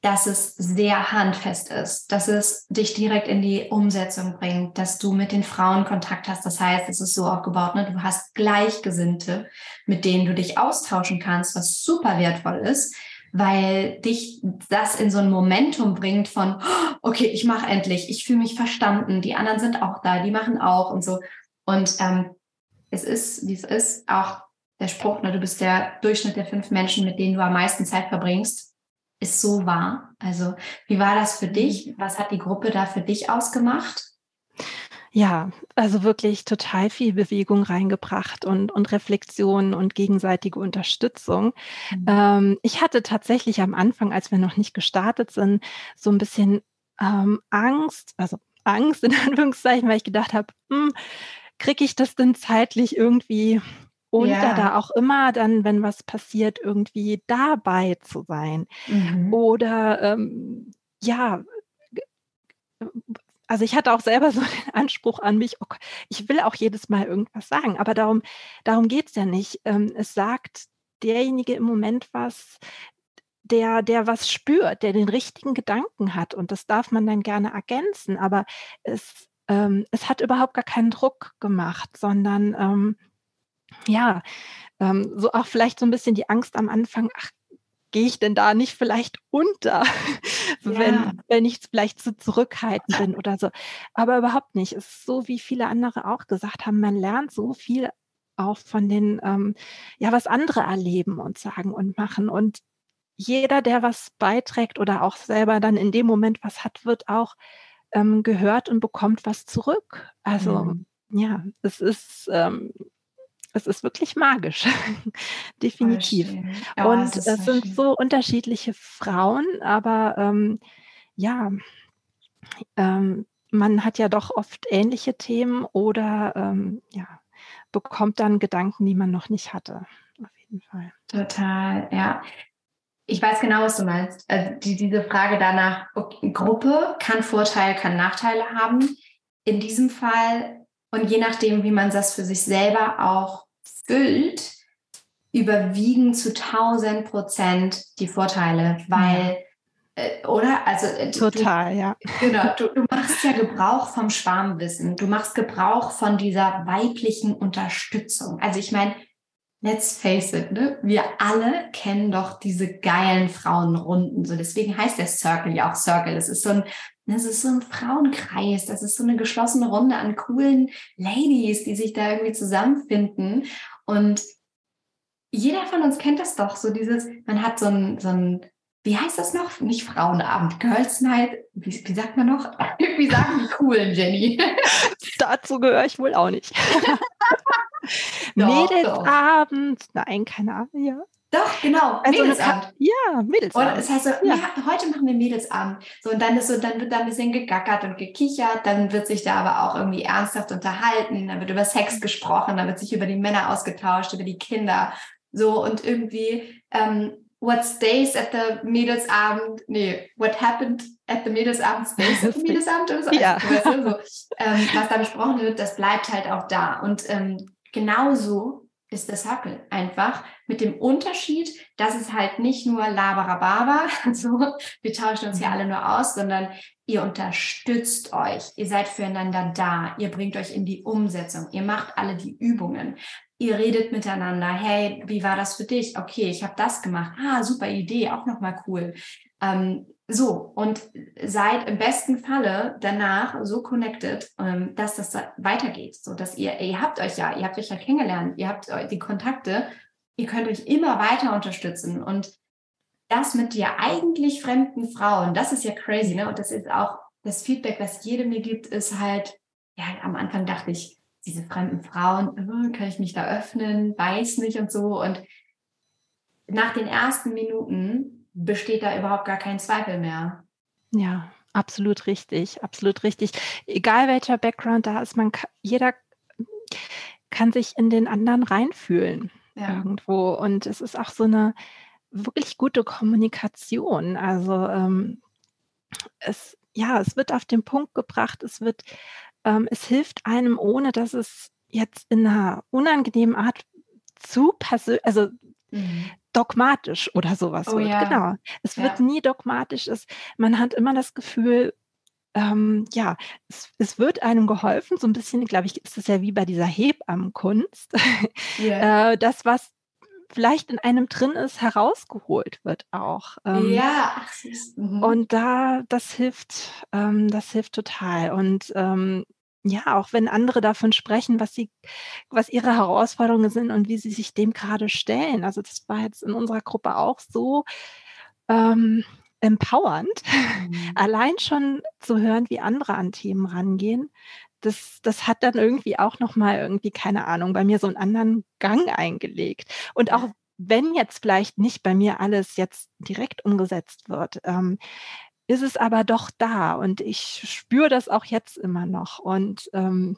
dass es sehr handfest ist, dass es dich direkt in die Umsetzung bringt, dass du mit den Frauen Kontakt hast. Das heißt, es ist so aufgebaut, ne? du hast Gleichgesinnte, mit denen du dich austauschen kannst, was super wertvoll ist, weil dich das in so ein Momentum bringt von, okay, ich mache endlich, ich fühle mich verstanden, die anderen sind auch da, die machen auch und so. Und ähm, es ist, wie es ist, auch der Spruch, ne, du bist der Durchschnitt der fünf Menschen, mit denen du am meisten Zeit verbringst, ist so wahr. Also, wie war das für dich? Was hat die Gruppe da für dich ausgemacht? Ja, also wirklich total viel Bewegung reingebracht und, und Reflexion und gegenseitige Unterstützung. Mhm. Ähm, ich hatte tatsächlich am Anfang, als wir noch nicht gestartet sind, so ein bisschen ähm, Angst, also Angst in (laughs) Anführungszeichen, weil ich gedacht habe, hm, kriege ich das denn zeitlich irgendwie unter ja. da auch immer dann, wenn was passiert, irgendwie dabei zu sein? Mhm. Oder ähm, ja, also ich hatte auch selber (laughs) so den Anspruch an mich, okay, ich will auch jedes Mal irgendwas sagen, aber darum, darum geht es ja nicht. Ähm, es sagt derjenige im Moment was, der, der was spürt, der den richtigen Gedanken hat. Und das darf man dann gerne ergänzen, aber es ähm, es hat überhaupt gar keinen Druck gemacht, sondern ähm, ja, ähm, so auch vielleicht so ein bisschen die Angst am Anfang, ach, gehe ich denn da nicht vielleicht unter, (laughs) ja. wenn, wenn ich vielleicht zu zurückhaltend bin oder so. Aber überhaupt nicht. Es ist so, wie viele andere auch gesagt haben, man lernt so viel auch von den, ähm, ja, was andere erleben und sagen und machen. Und jeder, der was beiträgt oder auch selber dann in dem Moment was hat, wird auch ähm, gehört und bekommt was zurück. Also mhm. ja, es ist, ähm, es ist wirklich magisch, (laughs) definitiv. Oh, und es sind schön. so unterschiedliche Frauen, aber ähm, ja, ähm, man hat ja doch oft ähnliche Themen oder ähm, ja, bekommt dann Gedanken, die man noch nicht hatte. Auf jeden Fall. Total, ja. Ich weiß genau, was du meinst. Also die, diese Frage danach, okay, Gruppe kann Vorteile, kann Nachteile haben. In diesem Fall und je nachdem, wie man das für sich selber auch füllt, überwiegen zu 1000 Prozent die Vorteile, weil äh, oder? Also äh, total, du, ja. Genau, du, du, machst ja Gebrauch vom Schwarmwissen. Du machst Gebrauch von dieser weiblichen Unterstützung. Also ich meine, let's face it, ne? wir alle kennen doch diese geilen Frauenrunden. So deswegen heißt der Circle ja auch Circle. Das ist so ein das ist so ein Frauenkreis, das ist so eine geschlossene Runde an coolen Ladies, die sich da irgendwie zusammenfinden. Und jeder von uns kennt das doch, so dieses, man hat so ein, so ein wie heißt das noch? Nicht Frauenabend, Girls Night. Wie, wie sagt man noch? (laughs) wie sagen die coolen, Jenny? (laughs) Dazu gehöre ich wohl auch nicht. (laughs) Mädelsabend. Nein, keine Ahnung, ja. Doch, genau. Also Mädelsabend. Ja, Mädelsabend. Und es heißt so, ja. ja. heute machen wir Mädelsabend. So, und dann ist so, dann wird da ein bisschen gegackert und gekichert, dann wird sich da aber auch irgendwie ernsthaft unterhalten, dann wird über Sex gesprochen, dann wird sich über die Männer ausgetauscht, über die Kinder. So, und irgendwie ähm, what stays at the Mädelsabend, nee, what happened at the Mädelsabend stays at the (laughs) Mädelsabend oder so. Ja. Also, so ähm, was da besprochen wird, das bleibt halt auch da. Und ähm, genauso ist der Circle einfach mit dem Unterschied, dass es halt nicht nur Labarababa, (laughs) so, wir tauschen uns hier mhm. alle nur aus, sondern ihr unterstützt euch, ihr seid füreinander da, ihr bringt euch in die Umsetzung, ihr macht alle die Übungen ihr redet miteinander. Hey, wie war das für dich? Okay, ich habe das gemacht. Ah, super Idee, auch nochmal cool. Ähm, so, und seid im besten Falle danach so connected, ähm, dass das weitergeht, so dass ihr, ihr habt euch ja, ihr habt euch ja kennengelernt, ihr habt die Kontakte, ihr könnt euch immer weiter unterstützen und das mit der eigentlich fremden Frauen, das ist ja crazy, ne? Und das ist auch das Feedback, was jede mir gibt, ist halt, ja, am Anfang dachte ich, diese fremden Frauen, äh, kann ich mich da öffnen, weiß nicht und so. Und nach den ersten Minuten besteht da überhaupt gar kein Zweifel mehr. Ja, absolut richtig, absolut richtig. Egal welcher Background da ist, man kann, jeder kann sich in den anderen reinfühlen ja. irgendwo. Und es ist auch so eine wirklich gute Kommunikation. Also ähm, es, ja, es wird auf den Punkt gebracht, es wird ähm, es hilft einem, ohne dass es jetzt in einer unangenehmen Art zu persönlich, also mhm. Dogmatisch oder sowas oh, wird. Ja. Genau. Es ja. wird nie dogmatisch. Es, man hat immer das Gefühl, ähm, ja, es, es, wird einem geholfen, so ein bisschen, glaube ich, ist es ja wie bei dieser Hebammenkunst, yeah. (laughs) äh, das, was vielleicht in einem drin ist, herausgeholt wird auch. Ähm, ja, mhm. und da, das hilft, ähm, das hilft total. Und ähm, ja, auch wenn andere davon sprechen, was sie, was ihre Herausforderungen sind und wie sie sich dem gerade stellen. Also das war jetzt in unserer Gruppe auch so ähm, empowernd, (laughs) mhm. allein schon zu hören, wie andere an Themen rangehen. Das, das hat dann irgendwie auch nochmal irgendwie, keine Ahnung, bei mir so einen anderen Gang eingelegt. Und auch wenn jetzt vielleicht nicht bei mir alles jetzt direkt umgesetzt wird, ähm, ist es aber doch da und ich spüre das auch jetzt immer noch und ähm,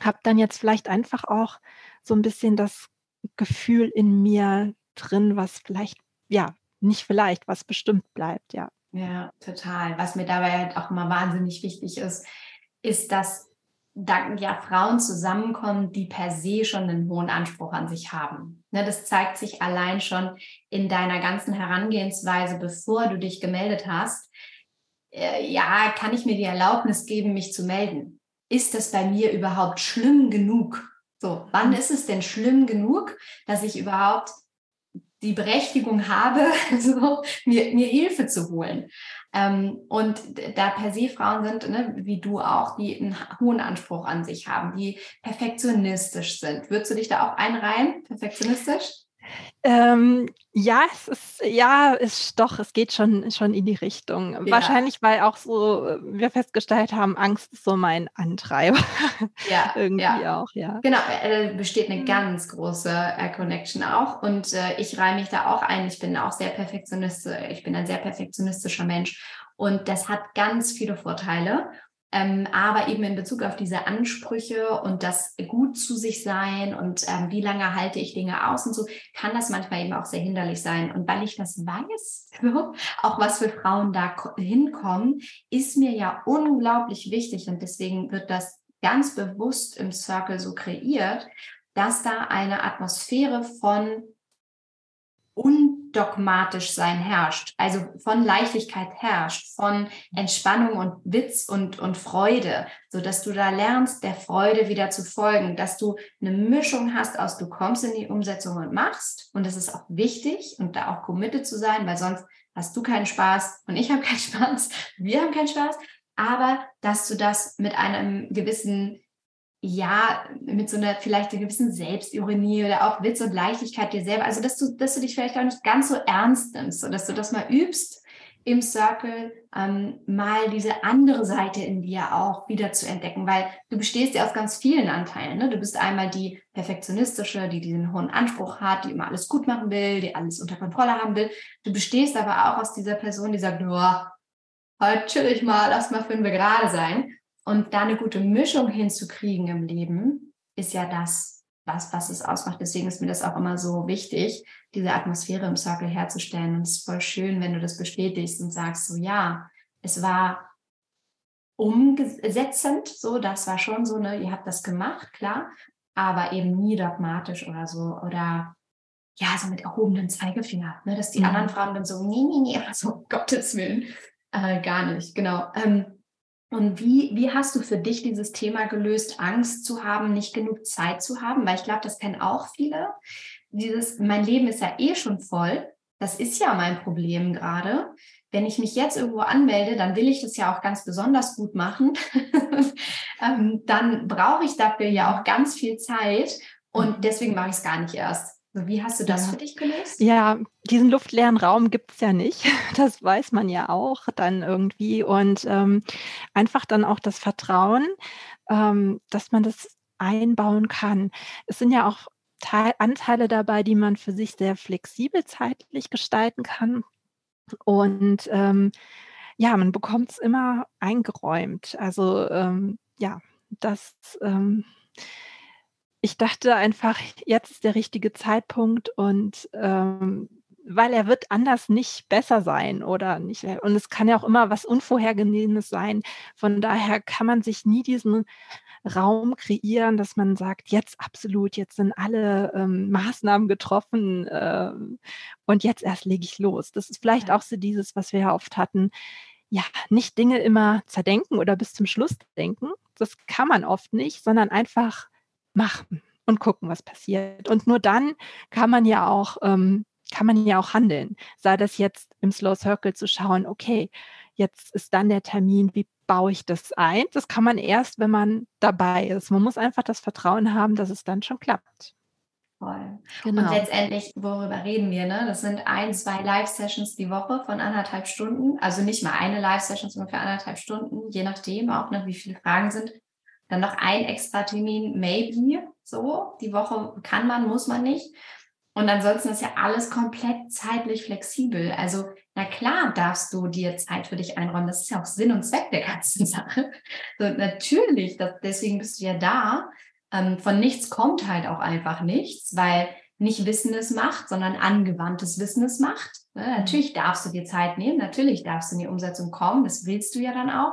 habe dann jetzt vielleicht einfach auch so ein bisschen das Gefühl in mir drin, was vielleicht, ja, nicht vielleicht, was bestimmt bleibt, ja. Ja, total. Was mir dabei halt auch immer wahnsinnig wichtig ist, ist, dass da ja Frauen zusammenkommen, die per se schon einen hohen Anspruch an sich haben. Ne, das zeigt sich allein schon in deiner ganzen Herangehensweise, bevor du dich gemeldet hast, äh, ja, kann ich mir die Erlaubnis geben, mich zu melden? Ist das bei mir überhaupt schlimm genug? So, wann mhm. ist es denn schlimm genug, dass ich überhaupt die Berechtigung habe, (laughs) so, mir, mir Hilfe zu holen? Ähm, und da per se Frauen sind, ne, wie du auch, die einen hohen Anspruch an sich haben, die perfektionistisch sind. Würdest du dich da auch einreihen, perfektionistisch? Ähm, ja, es ist, ja, ist doch, es geht schon, schon in die Richtung. Ja. Wahrscheinlich, weil auch so äh, wir festgestellt haben, Angst ist so mein Antreiber. (laughs) Ja, (laughs) irgendwie ja. auch, ja. Genau, äh, besteht eine mhm. ganz große äh, Connection auch. Und äh, ich reihe mich da auch ein. Ich bin auch sehr perfektionistisch, ich bin ein sehr perfektionistischer Mensch. Und das hat ganz viele Vorteile. Ähm, aber eben in Bezug auf diese Ansprüche und das gut zu sich sein und ähm, wie lange halte ich Dinge aus und so, kann das manchmal eben auch sehr hinderlich sein. Und weil ich das weiß, (laughs) auch was für Frauen da hinkommen, ist mir ja unglaublich wichtig und deswegen wird das ganz bewusst im Circle so kreiert, dass da eine Atmosphäre von undogmatisch sein herrscht, also von Leichtigkeit herrscht, von Entspannung und Witz und, und Freude, so dass du da lernst, der Freude wieder zu folgen, dass du eine Mischung hast aus, du kommst in die Umsetzung und machst. Und das ist auch wichtig und da auch committed zu sein, weil sonst hast du keinen Spaß und ich habe keinen (laughs) Spaß, wir haben keinen Spaß, aber dass du das mit einem gewissen ja, mit so einer vielleicht einer gewissen Selbstironie oder auch Witz und Leichtigkeit dir selber, also dass du, dass du dich vielleicht auch nicht ganz so ernst nimmst und dass du das mal übst im Circle, ähm, mal diese andere Seite in dir auch wieder zu entdecken, weil du bestehst ja aus ganz vielen Anteilen. Ne? Du bist einmal die perfektionistische, die diesen hohen Anspruch hat, die immer alles gut machen will, die alles unter Kontrolle haben will. Du bestehst aber auch aus dieser Person, die sagt, nur heute chill ich mal, lass mal fünf gerade sein. Und da eine gute Mischung hinzukriegen im Leben, ist ja das, was, was es ausmacht. Deswegen ist mir das auch immer so wichtig, diese Atmosphäre im Circle herzustellen. Und es ist voll schön, wenn du das bestätigst und sagst, so ja, es war umsetzend, so, das war schon so, ne, ihr habt das gemacht, klar, aber eben nie dogmatisch oder so, oder ja, so mit erhobenen Zeigefinger, ne, dass die mhm. anderen Frauen dann so, nee, nee, nee, also um Gottes Willen, äh, gar nicht, genau. Ähm, und wie, wie hast du für dich dieses Thema gelöst, Angst zu haben, nicht genug Zeit zu haben? Weil ich glaube, das kennen auch viele. Dieses, mein Leben ist ja eh schon voll. Das ist ja mein Problem gerade. Wenn ich mich jetzt irgendwo anmelde, dann will ich das ja auch ganz besonders gut machen. (laughs) ähm, dann brauche ich dafür ja auch ganz viel Zeit. Und mhm. deswegen mache ich es gar nicht erst. Wie hast du das ja. für dich gelöst? Ja, diesen luftleeren Raum gibt es ja nicht. (laughs) Das weiß man ja auch dann irgendwie. Und ähm, einfach dann auch das Vertrauen, ähm, dass man das einbauen kann. Es sind ja auch Teil, Anteile dabei, die man für sich sehr flexibel zeitlich gestalten kann. Und ähm, ja, man bekommt es immer eingeräumt. Also ähm, ja, das ähm, ich dachte einfach, jetzt ist der richtige Zeitpunkt und ähm, weil er wird anders nicht besser sein oder nicht. Und es kann ja auch immer was Unvorhergesehenes sein. Von daher kann man sich nie diesen Raum kreieren, dass man sagt, jetzt absolut, jetzt sind alle ähm, Maßnahmen getroffen äh, und jetzt erst lege ich los. Das ist vielleicht auch so dieses, was wir ja oft hatten. Ja, nicht Dinge immer zerdenken oder bis zum Schluss denken. Das kann man oft nicht, sondern einfach machen und gucken, was passiert. Und nur dann kann man ja auch, ähm, kann man ja auch handeln. Sei das jetzt im Slow Circle zu schauen, okay, jetzt ist dann der Termin, wie baue ich das ein? Das kann man erst, wenn man dabei ist. Man muss einfach das Vertrauen haben, dass es dann schon klappt. Voll. Genau. Und letztendlich, worüber reden wir? Ne? Das sind ein, zwei Live-Sessions die Woche von anderthalb Stunden. Also nicht mal eine Live-Session, sondern für anderthalb Stunden, je nachdem auch, ne, wie viele Fragen sind. Dann noch ein extra Termin, maybe, so. Die Woche kann man, muss man nicht. Und ansonsten ist ja alles komplett zeitlich flexibel. Also, na klar darfst du dir Zeit für dich einräumen. Das ist ja auch Sinn und Zweck der ganzen (laughs) Sache. So, natürlich, das, deswegen bist du ja da. Ähm, von nichts kommt halt auch einfach nichts, weil nicht Wissendes macht, sondern angewandtes Wissendes macht. Ne? Natürlich darfst du dir Zeit nehmen, natürlich darfst du in die Umsetzung kommen, das willst du ja dann auch.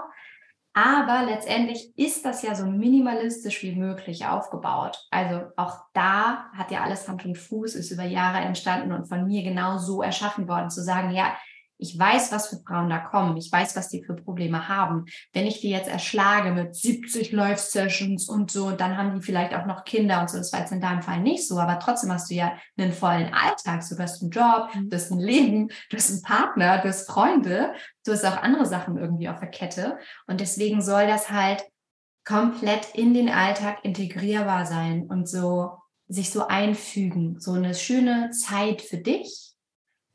Aber letztendlich ist das ja so minimalistisch wie möglich aufgebaut. Also auch da hat ja alles Hand und Fuß, ist über Jahre entstanden und von mir genau so erschaffen worden, zu sagen, ja, ich weiß, was für Frauen da kommen. Ich weiß, was die für Probleme haben. Wenn ich die jetzt erschlage mit 70 Live-Sessions und so, dann haben die vielleicht auch noch Kinder und so. Das war jetzt in deinem Fall nicht so, aber trotzdem hast du ja einen vollen Alltag. Du hast einen Job, mhm. du hast ein Leben, du hast einen Partner, du hast Freunde, du hast auch andere Sachen irgendwie auf der Kette. Und deswegen soll das halt komplett in den Alltag integrierbar sein und so sich so einfügen, so eine schöne Zeit für dich,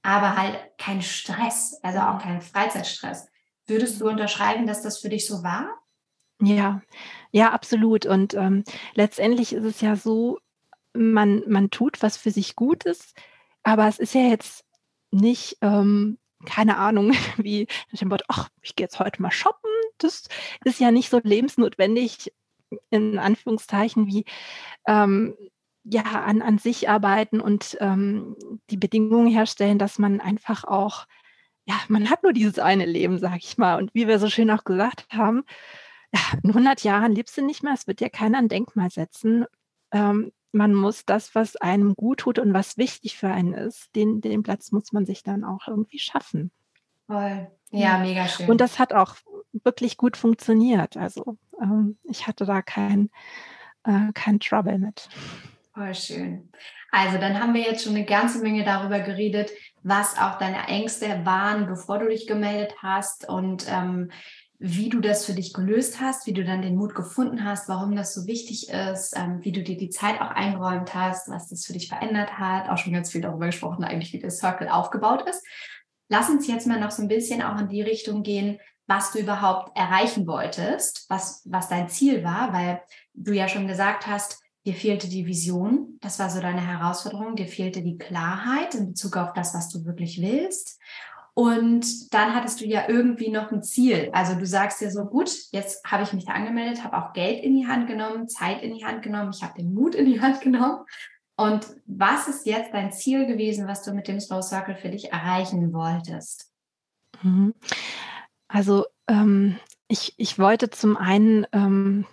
aber halt kein Stress, also auch kein Freizeitstress. Würdest du unterschreiben, dass das für dich so war? Ja, ja, absolut. Und ähm, letztendlich ist es ja so, man, man tut, was für sich gut ist, aber es ist ja jetzt nicht, ähm, keine Ahnung, (laughs) wie dem Wort, ach, ich gehe jetzt heute mal shoppen. Das ist ja nicht so lebensnotwendig, in Anführungszeichen, wie ähm, ja, an, an sich arbeiten und ähm, die Bedingungen herstellen, dass man einfach auch, ja, man hat nur dieses eine Leben, sag ich mal. Und wie wir so schön auch gesagt haben, ja, in 100 Jahren lebst du nicht mehr, es wird dir keiner ein Denkmal setzen. Ähm, man muss das, was einem gut tut und was wichtig für einen ist, den, den Platz muss man sich dann auch irgendwie schaffen. Voll. Ja, mega schön. Und das hat auch wirklich gut funktioniert. Also ähm, ich hatte da kein, äh, kein Trouble mit. Voll schön. Also dann haben wir jetzt schon eine ganze Menge darüber geredet, was auch deine Ängste waren, bevor du dich gemeldet hast und ähm, wie du das für dich gelöst hast, wie du dann den Mut gefunden hast, warum das so wichtig ist, ähm, wie du dir die Zeit auch eingeräumt hast, was das für dich verändert hat. Auch schon ganz viel darüber gesprochen, eigentlich wie der Circle aufgebaut ist. Lass uns jetzt mal noch so ein bisschen auch in die Richtung gehen, was du überhaupt erreichen wolltest, was, was dein Ziel war, weil du ja schon gesagt hast, dir fehlte die Vision, das war so deine Herausforderung, dir fehlte die Klarheit in Bezug auf das, was du wirklich willst. Und dann hattest du ja irgendwie noch ein Ziel. Also du sagst dir so, gut, jetzt habe ich mich da angemeldet, habe auch Geld in die Hand genommen, Zeit in die Hand genommen, ich habe den Mut in die Hand genommen. Und was ist jetzt dein Ziel gewesen, was du mit dem Slow Circle für dich erreichen wolltest? Mhm. Also ähm, ich, ich wollte zum einen ähm,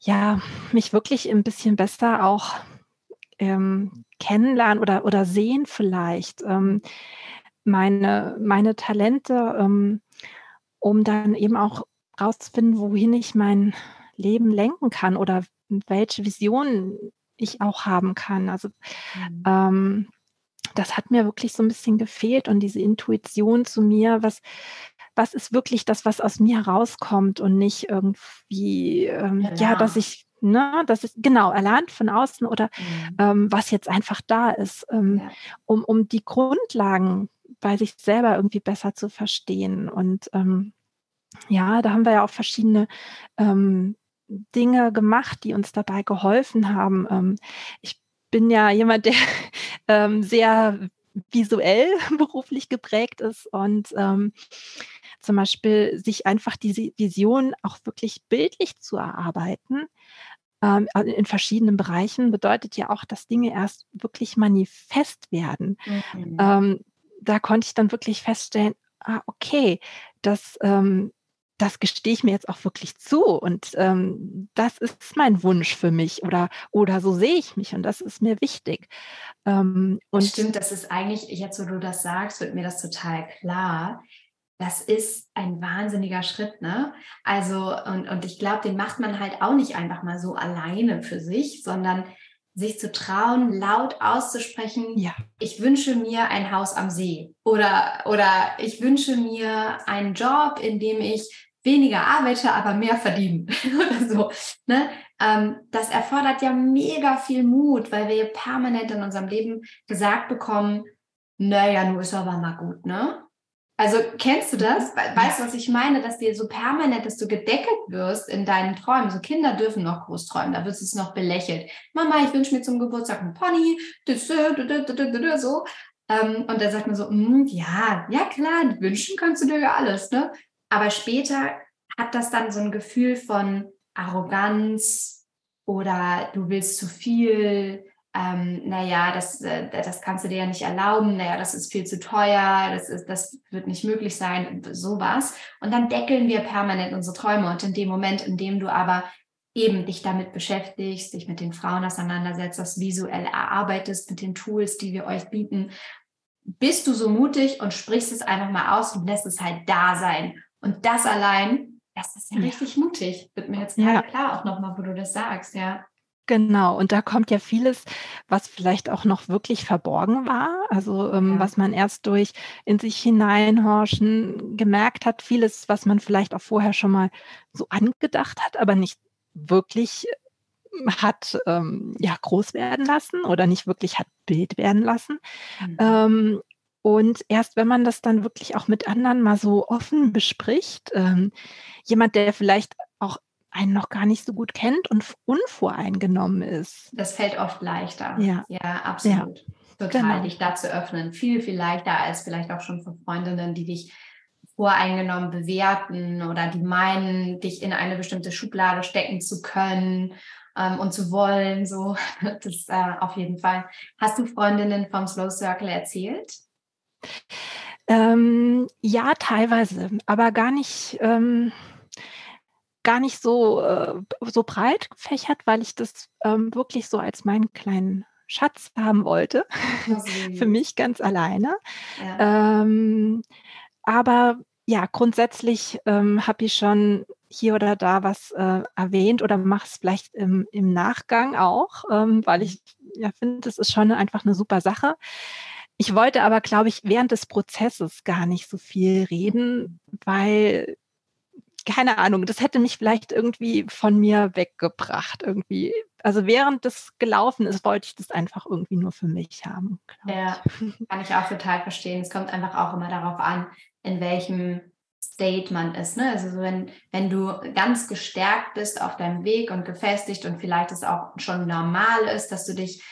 ja mich wirklich ein bisschen besser auch ähm, kennenlernen oder, oder sehen vielleicht. Ähm, meine, meine Talente, ähm, um dann eben auch rauszufinden, wohin ich mein Leben lenken kann oder welche Visionen ich auch haben kann. Also mhm. ähm, das hat mir wirklich so ein bisschen gefehlt und diese Intuition zu mir, was, was ist wirklich das, was aus mir herauskommt und nicht irgendwie, ähm, ja. dass ich, ne, das ist genau erlernt von außen oder mhm. ähm, was jetzt einfach da ist, ähm, ja. um, um die Grundlagen bei sich selber irgendwie besser zu verstehen. Und ähm, ja, da haben wir ja auch verschiedene ähm, Dinge gemacht, die uns dabei geholfen haben. Ähm, ich bin ja jemand, der (laughs) sehr visuell (laughs) beruflich geprägt ist und ähm, zum Beispiel sich einfach diese Vision auch wirklich bildlich zu erarbeiten ähm, in verschiedenen Bereichen bedeutet ja auch, dass Dinge erst wirklich manifest werden. Mhm. Ähm, da konnte ich dann wirklich feststellen, ah, okay, das, ähm, das gestehe ich mir jetzt auch wirklich zu und ähm, das ist mein Wunsch für mich oder, oder so sehe ich mich und das ist mir wichtig. Ähm, und Stimmt, das ist eigentlich, jetzt wo du das sagst, wird mir das total klar. Das ist ein wahnsinniger Schritt, ne? Also, und, und ich glaube, den macht man halt auch nicht einfach mal so alleine für sich, sondern sich zu trauen, laut auszusprechen, ja. ich wünsche mir ein Haus am See oder, oder ich wünsche mir einen Job, in dem ich weniger arbeite, aber mehr verdiene (laughs) oder so. Ne? Ähm, das erfordert ja mega viel Mut, weil wir permanent in unserem Leben gesagt bekommen, naja, nur ist aber mal gut, ne? Also kennst du das? Weißt du, was ich meine? Dass dir so permanent, dass du gedeckelt wirst in deinen Träumen. So Kinder dürfen noch groß träumen, da wird es noch belächelt. Mama, ich wünsche mir zum Geburtstag einen Pony, so. Ähm, und dann sagt man so, mm, ja, ja klar, wünschen kannst du dir ja alles, ne? Aber später hat das dann so ein Gefühl von Arroganz oder du willst zu viel, ähm, naja, das, äh, das kannst du dir ja nicht erlauben, naja, das ist viel zu teuer, das, ist, das wird nicht möglich sein, sowas. Und dann deckeln wir permanent unsere Träume. Und in dem Moment, in dem du aber eben dich damit beschäftigst, dich mit den Frauen auseinandersetzt, das visuell erarbeitest mit den Tools, die wir euch bieten, bist du so mutig und sprichst es einfach mal aus und lässt es halt da sein. Und das allein, das ist ja, richtig mutig. Wird mir jetzt ja. klar auch nochmal, wo du das sagst, ja. Genau, und da kommt ja vieles, was vielleicht auch noch wirklich verborgen war, also ähm, ja. was man erst durch in sich hineinhorchen gemerkt hat, vieles, was man vielleicht auch vorher schon mal so angedacht hat, aber nicht wirklich hat ähm, ja groß werden lassen oder nicht wirklich hat Bild werden lassen. Mhm. Ähm, und erst wenn man das dann wirklich auch mit anderen mal so offen bespricht, ähm, jemand, der vielleicht einen noch gar nicht so gut kennt und unvoreingenommen ist. Das fällt oft leichter. Ja, ja absolut. Ja. Total, genau. dich da zu öffnen. Viel, viel leichter als vielleicht auch schon von Freundinnen, die dich voreingenommen bewerten oder die meinen, dich in eine bestimmte Schublade stecken zu können ähm, und zu wollen. So, (laughs) das äh, auf jeden Fall. Hast du Freundinnen vom Slow Circle erzählt? Ähm, ja, teilweise, aber gar nicht, ähm, gar nicht so, äh, so breit gefächert, weil ich das ähm, wirklich so als meinen kleinen Schatz haben wollte. (laughs) Für mich ganz alleine. Ja. Ähm, aber ja, grundsätzlich ähm, habe ich schon hier oder da was äh, erwähnt oder mache es vielleicht im, im Nachgang auch, ähm, weil ich mhm. ja finde, das ist schon einfach eine super Sache. Ich wollte aber, glaube ich, während des Prozesses gar nicht so viel reden, weil keine Ahnung, das hätte mich vielleicht irgendwie von mir weggebracht. Irgendwie. Also während das gelaufen ist, wollte ich das einfach irgendwie nur für mich haben. Ja, (laughs) kann ich auch total verstehen. Es kommt einfach auch immer darauf an, in welchem State man ist. Ne? Also wenn, wenn du ganz gestärkt bist auf deinem Weg und gefestigt und vielleicht es auch schon normal ist, dass du dich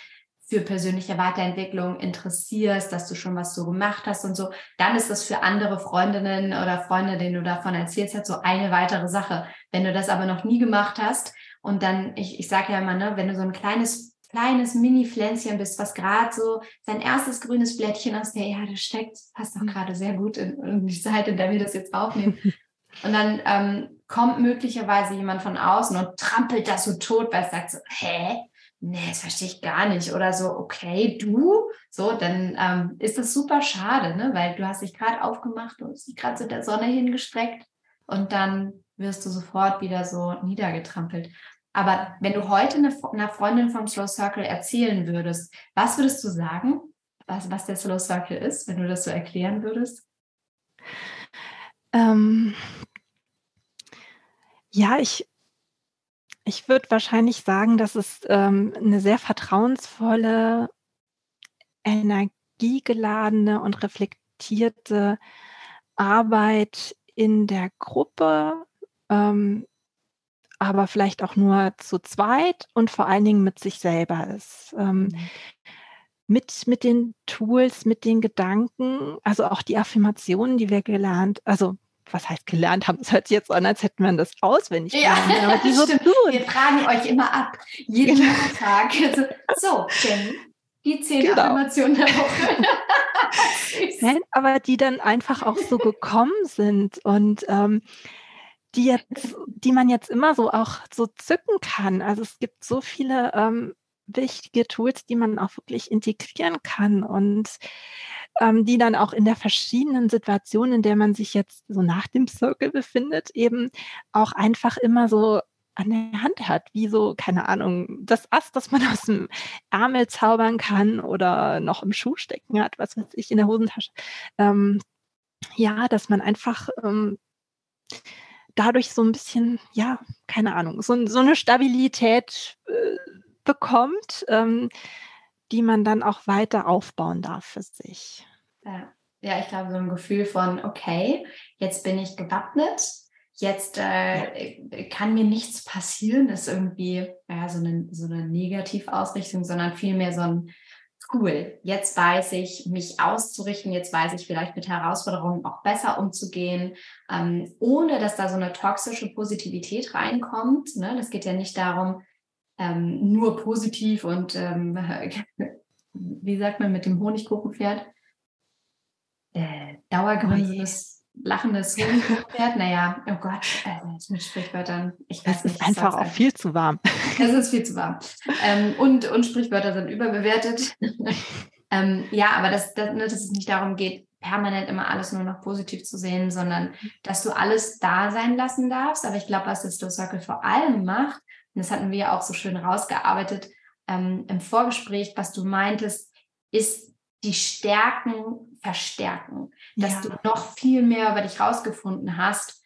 für persönliche Weiterentwicklung interessierst, dass du schon was so gemacht hast und so, dann ist das für andere Freundinnen oder Freunde, denen du davon erzählst, halt so eine weitere Sache. Wenn du das aber noch nie gemacht hast und dann, ich, ich sage ja immer, ne, wenn du so ein kleines kleines Mini-Pflänzchen bist, was gerade so sein erstes grünes Blättchen aus der Erde steckt, passt auch gerade sehr gut in, in, die Zeit, in der wir das jetzt aufnehmen. (laughs) Und dann ähm, kommt möglicherweise jemand von außen und trampelt das so tot, weil es sagt so, hä? Nee, das verstehe ich gar nicht. Oder so, okay, du? So, dann ähm, ist das super schade, ne? weil du hast dich gerade aufgemacht und dich gerade so der Sonne hingestreckt und dann wirst du sofort wieder so niedergetrampelt. Aber wenn du heute eine, einer Freundin vom Slow Circle erzählen würdest, was würdest du sagen, was, was der Slow Circle ist, wenn du das so erklären würdest? Ähm, ja, ich, ich würde wahrscheinlich sagen, dass es ähm, eine sehr vertrauensvolle, energiegeladene und reflektierte Arbeit in der Gruppe ähm, aber vielleicht auch nur zu zweit und vor allen Dingen mit sich selber ist. Ähm, mhm. mit, mit den Tools, mit den Gedanken, also auch die Affirmationen, die wir gelernt, also was heißt gelernt haben, (laughs) es hört sich jetzt an, als hätten wir das auswendig ja, gelernt. Aber die so tun. Wir fragen euch immer ab, jeden genau. Tag. Also, so, Jenny, die zehn genau. Affirmationen der Woche. (laughs) Nein, aber die dann einfach auch so gekommen sind und ähm, die jetzt, die man jetzt immer so auch so zücken kann. Also es gibt so viele ähm, wichtige Tools, die man auch wirklich integrieren kann und ähm, die dann auch in der verschiedenen Situation, in der man sich jetzt so nach dem Circle befindet, eben auch einfach immer so an der Hand hat, wie so, keine Ahnung, das Ast, das man (laughs) aus dem Ärmel zaubern kann oder noch im Schuh stecken hat, was weiß ich, in der Hosentasche. Ähm, ja, dass man einfach ähm, dadurch so ein bisschen, ja, keine Ahnung, so, so eine Stabilität äh, bekommt, ähm, die man dann auch weiter aufbauen darf für sich. Ja. ja, ich glaube, so ein Gefühl von, okay, jetzt bin ich gewappnet, jetzt äh, kann mir nichts passieren, ist irgendwie ja, so, eine, so eine Negativausrichtung, sondern vielmehr so ein cool, jetzt weiß ich, mich auszurichten, jetzt weiß ich vielleicht mit Herausforderungen auch besser umzugehen, ähm, ohne dass da so eine toxische Positivität reinkommt. Ne? Das geht ja nicht darum, ähm, nur positiv und ähm, (laughs) wie sagt man mit dem Honigkuchenpferd? Äh, Dauergrinsendes lachendes Honigpferd. Naja, oh Gott, äh, mit Sprichwörtern. Ich weiß es nicht, ist einfach auch viel zu warm. Es ist viel zu warm. Ähm, und, und Sprichwörter sind überbewertet. (laughs) ähm, ja, aber das, das, ne, dass es nicht darum geht, permanent immer alles nur noch positiv zu sehen, sondern dass du alles da sein lassen darfst. Aber ich glaube, was das Slow Circle vor allem macht, und das hatten wir ja auch so schön rausgearbeitet ähm, im Vorgespräch, was du meintest, ist die Stärken verstärken, dass ja. du noch viel mehr über dich rausgefunden hast,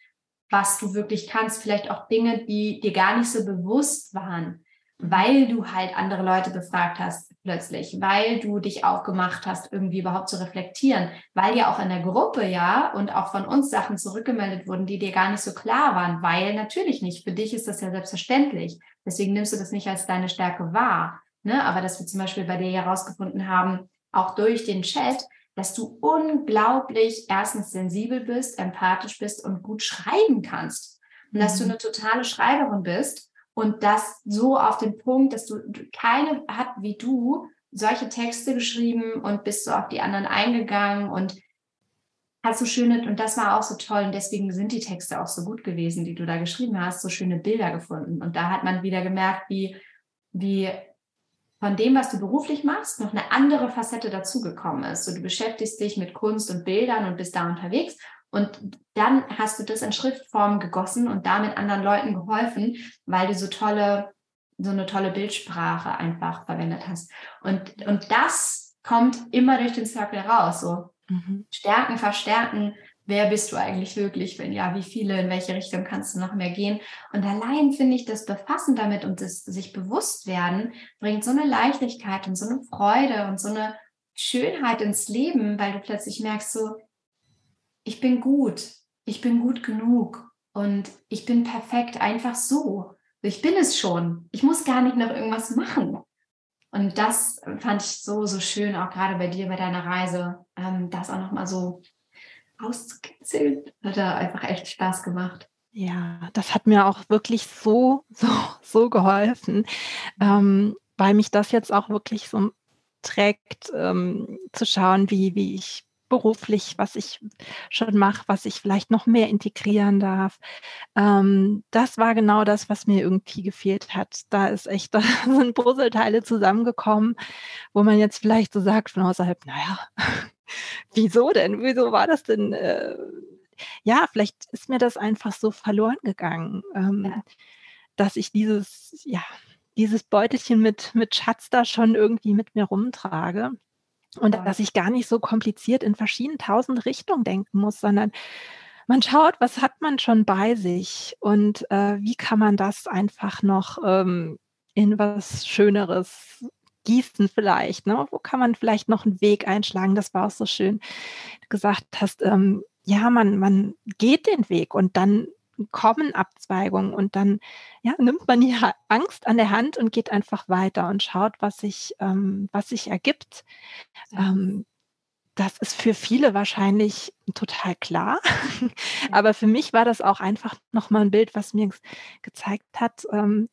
was du wirklich kannst, vielleicht auch Dinge, die dir gar nicht so bewusst waren. weil du halt andere Leute befragt hast plötzlich, weil du dich aufgemacht hast, irgendwie überhaupt zu reflektieren, weil ja auch in der Gruppe ja und auch von uns Sachen zurückgemeldet wurden, die dir gar nicht so klar waren, weil natürlich nicht. Für dich ist das ja selbstverständlich. Deswegen nimmst du das nicht als deine Stärke wahr. Ne? Aber dass wir zum Beispiel bei dir herausgefunden haben, auch durch den Chat, dass du unglaublich erstens sensibel bist, empathisch bist und gut schreiben kannst. Und dass du mhm. eine totale Schreiberin bist und das so auf den Punkt, dass du keine hat wie du solche Texte geschrieben und bist so auf die anderen eingegangen und hast so schöne, und das war auch so toll, und deswegen sind die Texte auch so gut gewesen, die du da geschrieben hast, so schöne Bilder gefunden. Und da hat man wieder gemerkt, wie, wie von dem, was du beruflich machst, noch eine andere Facette dazugekommen ist. So, du beschäftigst dich mit Kunst und Bildern und bist da unterwegs. Und dann hast du das in Schriftform gegossen und damit anderen Leuten geholfen, weil du so tolle, so eine tolle Bildsprache einfach verwendet hast. Und, und das kommt immer durch den Circle raus. So mhm. stärken, verstärken, wer bist du eigentlich wirklich? Wenn ja, wie viele, in welche Richtung kannst du noch mehr gehen? Und allein finde ich, das Befassen damit und das sich bewusst werden, bringt so eine Leichtigkeit und so eine Freude und so eine Schönheit ins Leben, weil du plötzlich merkst so, ich bin gut, ich bin gut genug und ich bin perfekt einfach so. Ich bin es schon. Ich muss gar nicht noch irgendwas machen. Und das fand ich so, so schön, auch gerade bei dir, bei deiner Reise, ähm, das auch nochmal so auszukitzeln. Hat da einfach echt Spaß gemacht. Ja, das hat mir auch wirklich so, so, so geholfen, ähm, weil mich das jetzt auch wirklich so trägt, ähm, zu schauen, wie, wie ich beruflich, was ich schon mache, was ich vielleicht noch mehr integrieren darf. Ähm, das war genau das, was mir irgendwie gefehlt hat. Da ist echt, (laughs) da sind Puzzleteile zusammengekommen, wo man jetzt vielleicht so sagt von außerhalb, naja, (laughs) wieso denn? Wieso war das denn? Äh, ja, vielleicht ist mir das einfach so verloren gegangen, ähm, ja. dass ich dieses, ja, dieses Beutelchen mit, mit Schatz da schon irgendwie mit mir rumtrage. Und dass ich gar nicht so kompliziert in verschiedenen tausend Richtungen denken muss, sondern man schaut, was hat man schon bei sich und äh, wie kann man das einfach noch ähm, in was Schöneres gießen vielleicht. Ne? Wo kann man vielleicht noch einen Weg einschlagen? Das war auch so schön, du gesagt hast, ähm, ja, man, man geht den Weg und dann kommen Abzweigungen und dann ja, nimmt man die (laughs) Angst an der Hand und geht einfach weiter und schaut, was sich, ähm, was sich ergibt. Ähm, das ist für viele wahrscheinlich total klar. (laughs) Aber für mich war das auch einfach nochmal ein Bild, was mir gezeigt hat, ähm,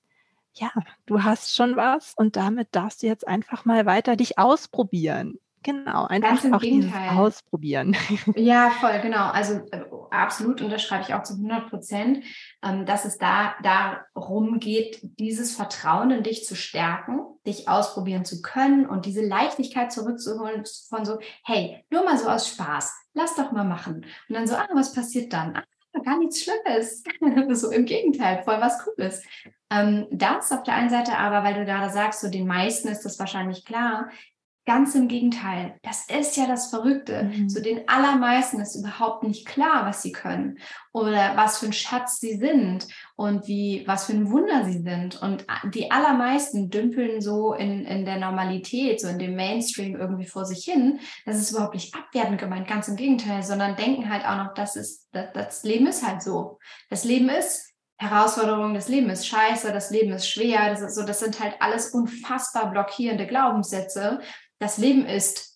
ja, du hast schon was und damit darfst du jetzt einfach mal weiter dich ausprobieren. Genau, einfach auch dieses Ausprobieren. (laughs) Ja, voll, genau. Also äh, absolut unterschreibe ich auch zu 100 Prozent, ähm, dass es da darum geht, dieses Vertrauen in dich zu stärken, dich ausprobieren zu können und diese Leichtigkeit zurückzuholen von so, hey, nur mal so aus Spaß, lass doch mal machen. Und dann so, ah, was passiert dann? Ah, gar nichts Schlimmes. (laughs) so im Gegenteil, voll was Cooles. Ähm, das auf der einen Seite aber, weil du gerade sagst, so den meisten ist das wahrscheinlich klar, Ganz im Gegenteil. Das ist ja das Verrückte. Mhm. So den allermeisten ist überhaupt nicht klar, was sie können oder was für ein Schatz sie sind und wie, was für ein Wunder sie sind. Und die allermeisten dümpeln so in, in der Normalität, so in dem Mainstream irgendwie vor sich hin. Das ist überhaupt nicht abwertend gemeint, ganz im Gegenteil, sondern denken halt auch noch, das ist, das, das Leben ist halt so. Das Leben ist Herausforderungen, das Leben ist scheiße, das Leben ist schwer, das ist so, das sind halt alles unfassbar blockierende Glaubenssätze, das Leben ist.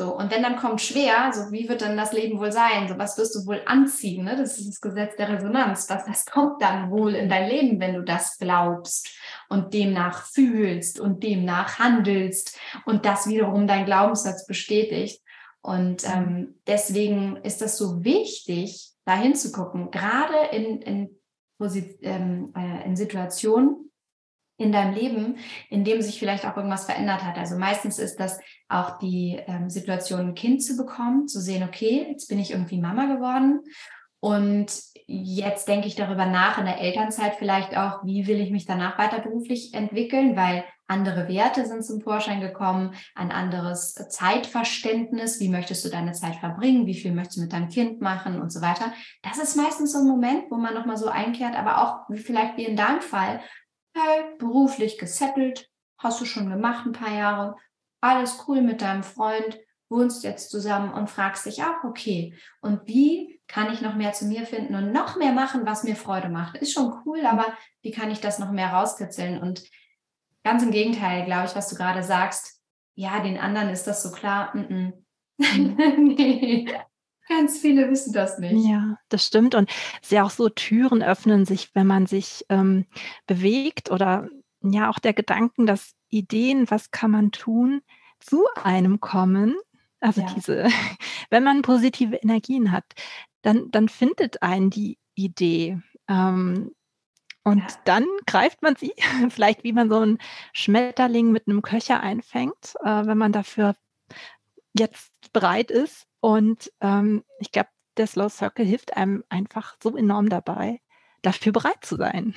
So, und wenn dann kommt schwer, so wie wird dann das Leben wohl sein? So, was wirst du wohl anziehen? Ne? Das ist das Gesetz der Resonanz. Was, was kommt dann wohl in dein Leben, wenn du das glaubst und demnach fühlst und demnach handelst und das wiederum dein Glaubenssatz bestätigt? Und ähm, deswegen ist das so wichtig, da hinzugucken, gerade in, in, ähm, äh, in Situationen, in deinem Leben, in dem sich vielleicht auch irgendwas verändert hat. Also meistens ist das auch die ähm, Situation, ein Kind zu bekommen, zu sehen, okay, jetzt bin ich irgendwie Mama geworden und jetzt denke ich darüber nach in der Elternzeit vielleicht auch, wie will ich mich danach weiter beruflich entwickeln, weil andere Werte sind zum Vorschein gekommen, ein anderes Zeitverständnis, wie möchtest du deine Zeit verbringen, wie viel möchtest du mit deinem Kind machen und so weiter. Das ist meistens so ein Moment, wo man nochmal so einkehrt, aber auch vielleicht wie in deinem Fall, hey, beruflich gesettelt, hast du schon gemacht ein paar Jahre, alles cool mit deinem Freund, wohnst jetzt zusammen und fragst dich auch, okay, und wie kann ich noch mehr zu mir finden und noch mehr machen, was mir Freude macht? Ist schon cool, aber wie kann ich das noch mehr rauskitzeln? Und ganz im Gegenteil, glaube ich, was du gerade sagst, ja, den anderen ist das so klar. Mm (laughs) -mm. nee. Ganz viele wissen das nicht. Ja, das stimmt. Und es ist ja auch so, Türen öffnen sich, wenn man sich ähm, bewegt oder ja auch der Gedanken, dass Ideen, was kann man tun, zu einem kommen. Also ja. diese, (laughs) wenn man positive Energien hat, dann, dann findet einen die Idee. Ähm, und ja. dann greift man sie, (laughs) vielleicht wie man so einen Schmetterling mit einem Köcher einfängt, äh, wenn man dafür jetzt bereit ist. Und ähm, ich glaube, der Slow Circle hilft einem einfach so enorm dabei, dafür bereit zu sein.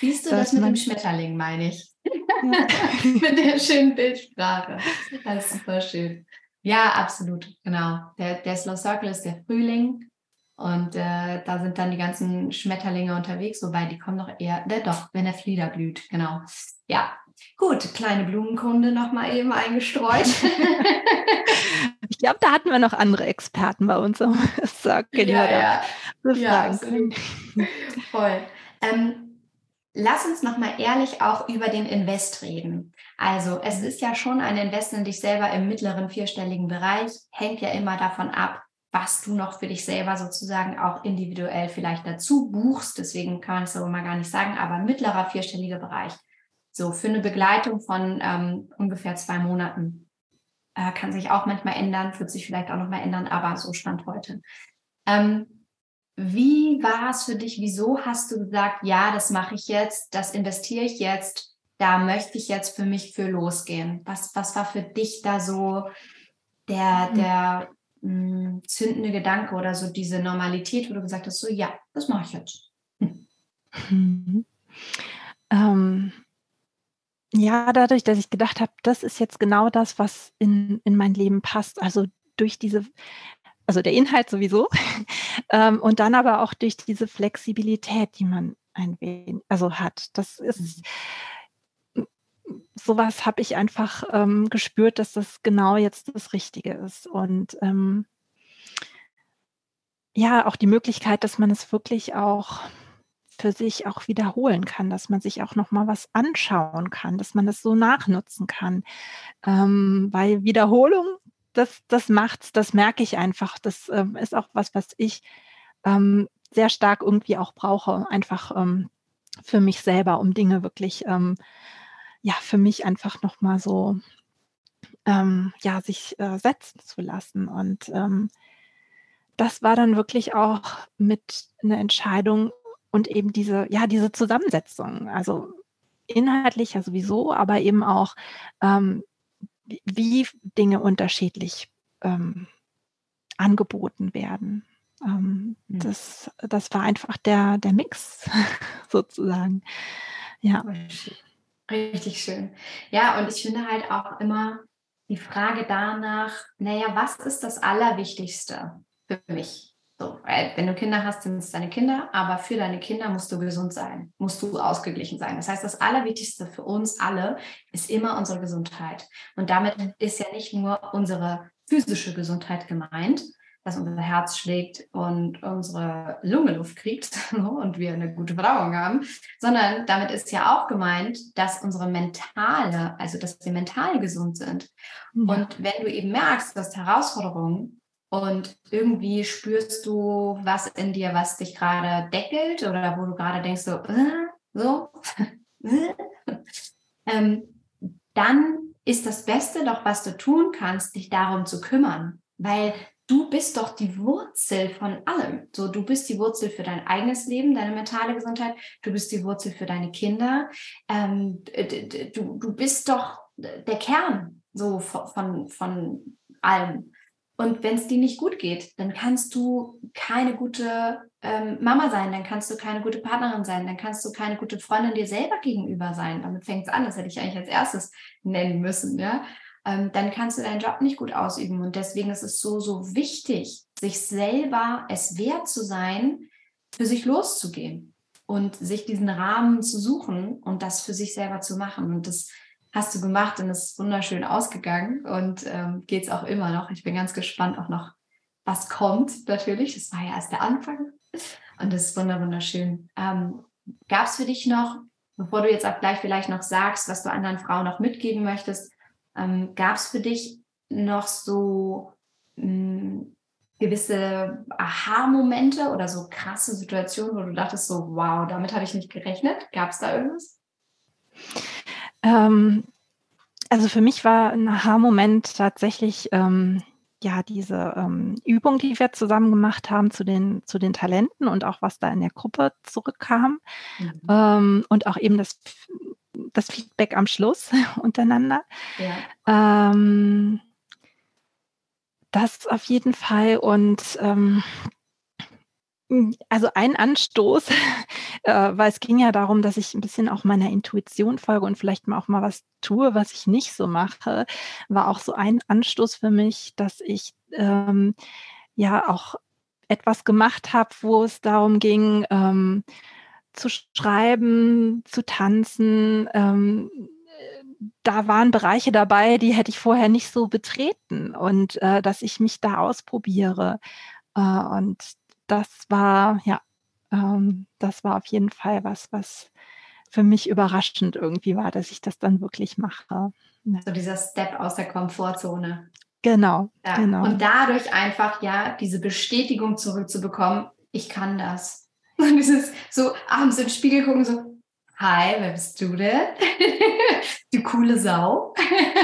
Siehst du, das mit dem Schmetterling meine ich. Ja. (laughs) mit der schönen Bildsprache. Das ist super schön. Ja, absolut, genau. Der, der Slow Circle ist der Frühling und äh, da sind dann die ganzen Schmetterlinge unterwegs, wobei die kommen doch eher, äh, doch, wenn der Flieder blüht, genau. Ja, gut, kleine Blumenkunde nochmal eben eingestreut. (laughs) ich glaube, da hatten wir noch andere Experten bei uns im Circle, die ja, ja. befragen können. Voll. Ähm, Lass uns nochmal ehrlich auch über den Invest reden. Also es ist ja schon ein Invest in dich selber im mittleren vierstelligen Bereich, hängt ja immer davon ab, was du noch für dich selber sozusagen auch individuell vielleicht dazu buchst. Deswegen kann man es so mal gar nicht sagen, aber mittlerer vierstelliger Bereich. So für eine Begleitung von ähm, ungefähr zwei Monaten. Äh, kann sich auch manchmal ändern, wird sich vielleicht auch nochmal ändern, aber so stand heute. Ähm, wie war es für dich? Wieso hast du gesagt, ja, das mache ich jetzt, das investiere ich jetzt, da möchte ich jetzt für mich für losgehen? Was, was war für dich da so der, hm. der mh, hm, zündende Gedanke oder so diese Normalität, wo du gesagt hast, so ja, das mache ich jetzt? Mhm. Ähm, ja, dadurch, dass ich gedacht habe, das ist jetzt genau das, was in, in mein Leben passt. Also durch diese also der Inhalt sowieso, (laughs) ähm, und dann aber auch durch diese Flexibilität, die man ein wenig, also hat. Das ist mhm. sowas habe ich einfach ähm, gespürt, dass das genau jetzt das Richtige ist. Und ähm, ja, auch die Möglichkeit, dass man es wirklich auch für sich auch wiederholen kann, dass man sich auch noch mal was anschauen kann, dass man das so nachnutzen kann, ähm, weil Wiederholung das, das macht's, das merke ich einfach. Das ähm, ist auch was, was ich ähm, sehr stark irgendwie auch brauche, einfach ähm, für mich selber, um Dinge wirklich, ähm, ja, für mich einfach nochmal so, ähm, ja, sich äh, setzen zu lassen. Und das war dann wirklich auch mit einer Entscheidung und eben diese, ja, diese Zusammensetzung. Also inhaltlicher sowieso, aber eben auch ähm, wie Dinge unterschiedlich ähm, angeboten werden. Ähm, mhm. das, das war einfach der, der Mix (laughs) sozusagen. Ja. Richtig schön. Ja, und ich finde halt auch immer die Frage danach, naja, was ist das Allerwichtigste für mich? So, weil wenn du Kinder hast, sind es deine Kinder, aber für deine Kinder musst du gesund sein, musst du ausgeglichen sein. Das heißt, das Allerwichtigste für uns alle ist immer unsere Gesundheit. Und damit ist ja nicht nur unsere physische Gesundheit gemeint, dass unser Herz schlägt und unsere Lunge Luft kriegt (laughs) und wir eine gute Verdauung haben, sondern damit ist ja auch gemeint, dass unsere mentale, also dass wir mental gesund sind. Ja. Und wenn du eben merkst, dass Herausforderungen und irgendwie spürst du was in dir, was dich gerade deckelt oder wo du gerade denkst, so, äh, so, (laughs) ähm, dann ist das Beste doch, was du tun kannst, dich darum zu kümmern, weil du bist doch die Wurzel von allem. So, du bist die Wurzel für dein eigenes Leben, deine mentale Gesundheit, du bist die Wurzel für deine Kinder, ähm, du, du bist doch der Kern so von, von, von allem. Und wenn es dir nicht gut geht, dann kannst du keine gute ähm, Mama sein, dann kannst du keine gute Partnerin sein, dann kannst du keine gute Freundin dir selber gegenüber sein. Damit fängt es an, das hätte ich eigentlich als erstes nennen müssen. Ja? Ähm, dann kannst du deinen Job nicht gut ausüben. Und deswegen ist es so, so wichtig, sich selber es wert zu sein, für sich loszugehen. und sich diesen Rahmen zu suchen und das für sich selber zu machen. Und das hast du gemacht und es ist wunderschön ausgegangen und ähm, geht es auch immer noch. Ich bin ganz gespannt auch noch, was kommt natürlich. Das war ja erst der Anfang und das ist wunderschön. Ähm, Gab es für dich noch, bevor du jetzt auch gleich vielleicht noch sagst, was du anderen Frauen noch mitgeben möchtest, ähm, gab es für dich noch so mh, hm, gewisse Aha-Momente oder so krasse Situationen, wo du dachtest so, wow, damit habe ich nicht gerechnet? Gab es da irgendwas? Ähm, also für mich war ein Aha-Moment tatsächlich ähm, ja diese ähm, Übung, die wir zusammen gemacht haben zu den, zu den Talenten und auch was da in der Gruppe zurückkam mhm. ähm, und auch eben das, das Feedback am Schluss (laughs) untereinander. Ja. Ähm, das auf jeden Fall und ähm, also ein Anstoß, (laughs) äh, weil es ging ja darum, dass ich ein bisschen auch meiner Intuition folge und vielleicht mal auch mal was tue, was ich nicht so mache, war auch so ein Anstoß für mich, dass ich ähm, ja auch etwas gemacht habe, wo es darum ging, ähm, zu schreiben, zu tanzen. Ähm, da waren Bereiche dabei, die hätte ich vorher nicht so betreten und äh, dass ich mich da ausprobiere. Äh, und das war, ja, ähm, das war auf jeden Fall was, was für mich überraschend irgendwie war, dass ich das dann wirklich mache. So dieser Step aus der Komfortzone. Genau, ja. genau. Und dadurch einfach ja diese Bestätigung zurückzubekommen, ich kann das. (laughs) Und dieses so abends den Spiegel gucken, so, hi, wer bist du denn? (laughs) du coole Sau.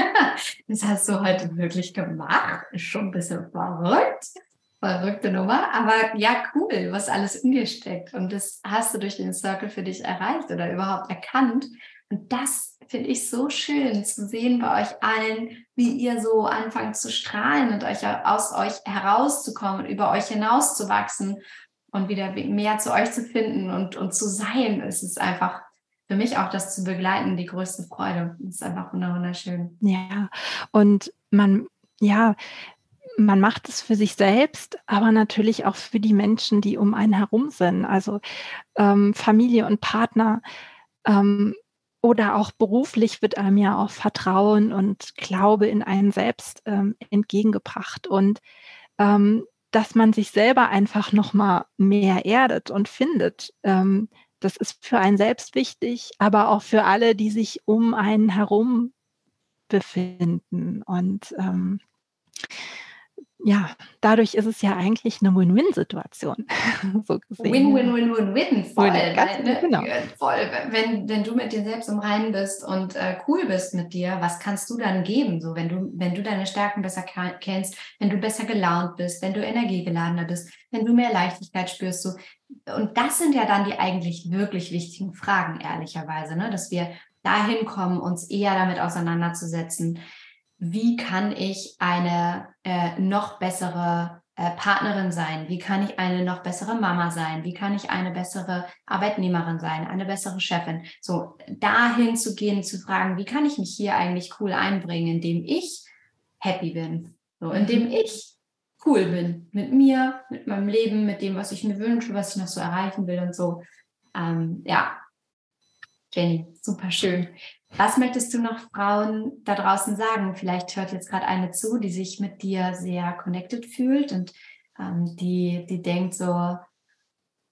(laughs) das hast du heute wirklich gemacht. Ist schon ein bisschen verrückt verrückte Nummer, aber ja, cool, was alles in dir steckt. Und das hast du durch den Circle für dich erreicht oder überhaupt erkannt. Und das finde ich so schön zu sehen bei euch allen, wie ihr so anfangt zu strahlen und euch aus euch herauszukommen und über euch hinauszuwachsen und wieder mehr zu euch zu finden und, und zu sein. Es ist einfach für mich auch das zu begleiten, die größte Freude. Es ist einfach wunderschön. Ja, und man, ja, man macht es für sich selbst, aber natürlich auch für die Menschen, die um einen herum sind. Also ähm, Familie und Partner ähm, oder auch beruflich wird einem ja auch Vertrauen und Glaube in einen selbst ähm, entgegengebracht. Und ähm, dass man sich selber einfach noch mal mehr erdet und findet. Ähm, das ist für einen selbst wichtig, aber auch für alle, die sich um einen herum befinden. Und ähm, ja, dadurch ist es ja eigentlich eine Win-Win-Situation. (laughs) so Win-Win-Win-Win-Win, voll. Win, weil, ne, genau. voll. Wenn, wenn du mit dir selbst im Reinen bist und äh, cool bist mit dir, was kannst du dann geben? So, wenn du, wenn du deine Stärken besser kennst, wenn du besser gelaunt bist, wenn du energiegeladener bist, wenn du mehr Leichtigkeit spürst, so. Und das sind ja dann die eigentlich wirklich wichtigen Fragen, ehrlicherweise, ne? dass wir dahin kommen, uns eher damit auseinanderzusetzen, wie kann ich eine äh, noch bessere äh, Partnerin sein? Wie kann ich eine noch bessere Mama sein? Wie kann ich eine bessere Arbeitnehmerin sein? Eine bessere Chefin? So dahin zu gehen, zu fragen, wie kann ich mich hier eigentlich cool einbringen, indem ich happy bin? So, indem mhm. ich cool bin mit mir, mit meinem Leben, mit dem, was ich mir wünsche, was ich noch so erreichen will und so. Ähm, ja, Jenny, super schön. Was möchtest du noch Frauen da draußen sagen? Vielleicht hört jetzt gerade eine zu, die sich mit dir sehr connected fühlt und ähm, die, die denkt so,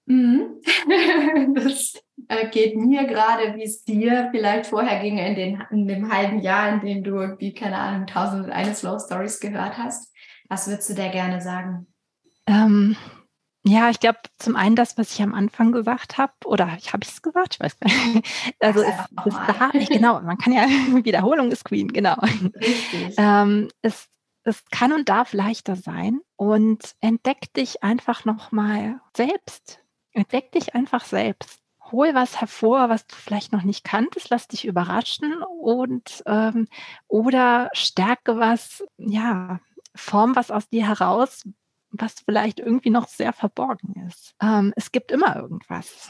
mm, (laughs) das äh, geht mir gerade, wie es dir vielleicht vorher ging in, den, in dem halben Jahr, in dem du irgendwie, keine Ahnung, tausend und eine Slow Stories gehört hast. Was würdest du der gerne sagen? Ähm, ja, ich glaube, zum einen das, was ich am Anfang gesagt habe, oder ich habe es gesagt, ich weiß gar nicht. (laughs) Also es, es da, genau, man kann ja (laughs) Wiederholung ist Queen, genau. Ähm, es, es kann und darf leichter sein und entdeck dich einfach nochmal selbst. Entdeck dich einfach selbst. Hol was hervor, was du vielleicht noch nicht kanntest, lass dich überraschen und ähm, oder stärke was, ja, form was aus dir heraus, was vielleicht irgendwie noch sehr verborgen ist. Ähm, es gibt immer irgendwas.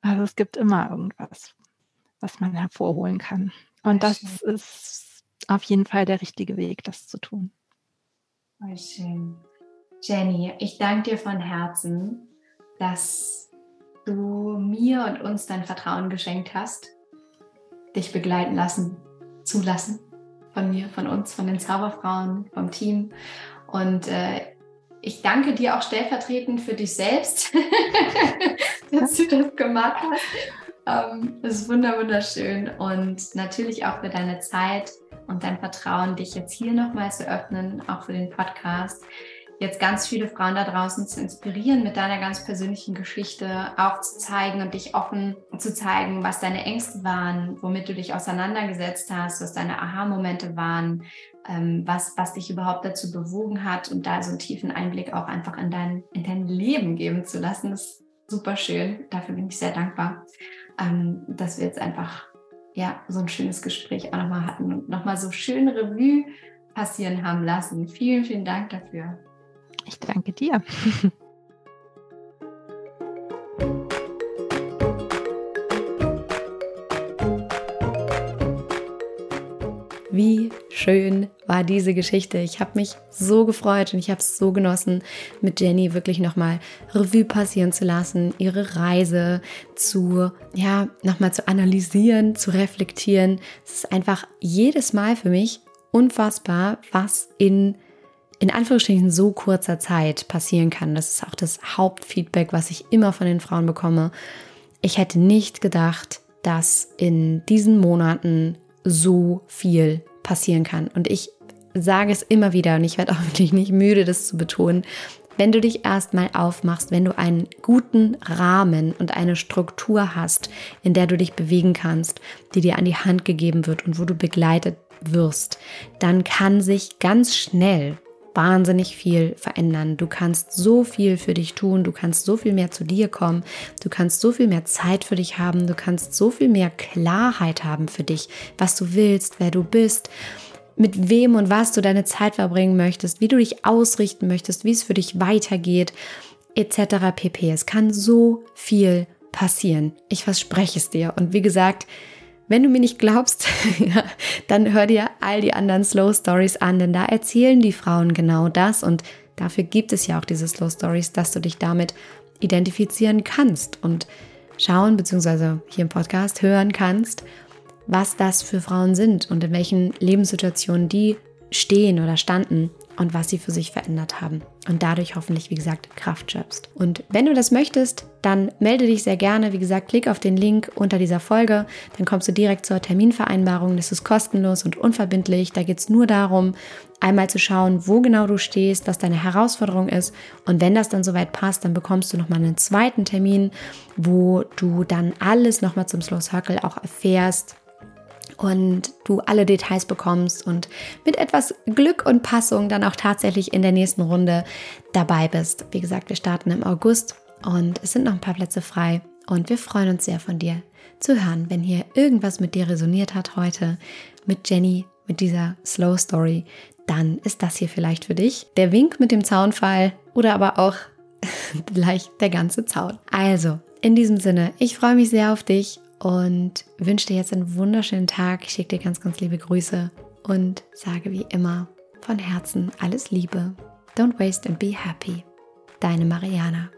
Also es gibt immer irgendwas, was man hervorholen kann. Und das ist auf jeden Fall der richtige Weg, das zu tun. Voll schön. Jenny, ich danke dir von Herzen, dass du mir und uns dein Vertrauen geschenkt hast, dich begleiten lassen, zulassen von mir, von uns, von den Zauberfrauen, vom Team. Und äh, ich danke dir auch stellvertretend für dich selbst, (laughs) dass du das gemacht hast. Ähm, das ist wunderschön und natürlich auch für deine Zeit und dein Vertrauen, dich jetzt hier nochmal zu öffnen, auch für den Podcast jetzt ganz viele Frauen da draußen zu inspirieren mit deiner ganz persönlichen Geschichte, auch zu zeigen und dich offen zu zeigen, was deine Ängste waren, womit du dich auseinandergesetzt hast, was deine Aha-Momente waren, was, was dich überhaupt dazu bewogen hat und da so einen tiefen Einblick auch einfach in dein, in dein Leben geben zu lassen. Ist super schön. Dafür bin ich sehr dankbar, ähm, dass wir jetzt einfach ja, so ein schönes Gespräch auch nochmal hatten und nochmal so schön Revue passieren haben lassen. Vielen, vielen Dank dafür. Ich danke dir. (laughs) Wie schön war diese Geschichte. Ich habe mich so gefreut und ich habe es so genossen, mit Jenny wirklich nochmal Revue passieren zu lassen, ihre Reise zu, ja, nochmal zu analysieren, zu reflektieren. Es ist einfach jedes Mal für mich unfassbar, was in in Anführungsstrichen so kurzer Zeit passieren kann. Das ist auch das Hauptfeedback, was ich immer von den Frauen bekomme. Ich hätte nicht gedacht, dass in diesen Monaten so viel passieren kann. Und ich sage es immer wieder und ich werde auch (laughs) wirklich nicht müde, das zu betonen. Wenn du dich erstmal aufmachst, wenn du einen guten Rahmen und eine Struktur hast, in der du dich bewegen kannst, die dir an die Hand gegeben wird und wo du begleitet wirst, dann kann sich ganz schnell wahnsinnig viel verändern. Du kannst so viel für dich tun, du kannst so viel mehr zu dir kommen, du kannst so viel mehr Zeit für dich haben, du kannst so viel mehr Klarheit haben für dich, was du willst, wer du bist mit wem und was du deine Zeit verbringen möchtest, wie du dich ausrichten möchtest, wie es für dich weitergeht, etc. pp. Es kann so viel passieren. Ich verspreche es dir. Und wie gesagt, wenn du mir nicht glaubst, (laughs) dann hör dir all die anderen Slow Stories an, denn da erzählen die Frauen genau das und dafür gibt es ja auch diese Slow Stories, dass du dich damit identifizieren kannst und schauen bzw. hier im Podcast hören kannst, was das für Frauen sind und in welchen Lebenssituationen die stehen oder standen und was sie für sich verändert haben und dadurch hoffentlich, wie gesagt, Kraft schöpfst. Und wenn du das möchtest, dann melde dich sehr gerne. Wie gesagt, klick auf den Link unter dieser Folge, dann kommst du direkt zur Terminvereinbarung. Das ist kostenlos und unverbindlich. Da geht es nur darum, einmal zu schauen, wo genau du stehst, was deine Herausforderung ist. Und wenn das dann soweit passt, dann bekommst du nochmal einen zweiten Termin, wo du dann alles nochmal zum Slow Circle auch erfährst und du alle Details bekommst und mit etwas Glück und Passung dann auch tatsächlich in der nächsten Runde dabei bist. Wie gesagt, wir starten im August und es sind noch ein paar Plätze frei und wir freuen uns sehr von dir zu hören, wenn hier irgendwas mit dir resoniert hat heute mit Jenny, mit dieser Slow Story, dann ist das hier vielleicht für dich der Wink mit dem Zaunfall oder aber auch (laughs) gleich der ganze Zaun. Also, in diesem Sinne, ich freue mich sehr auf dich und wünsche dir jetzt einen wunderschönen Tag. Ich schicke dir ganz, ganz liebe Grüße und sage wie immer von Herzen alles Liebe. Don't waste and be happy. Deine Mariana.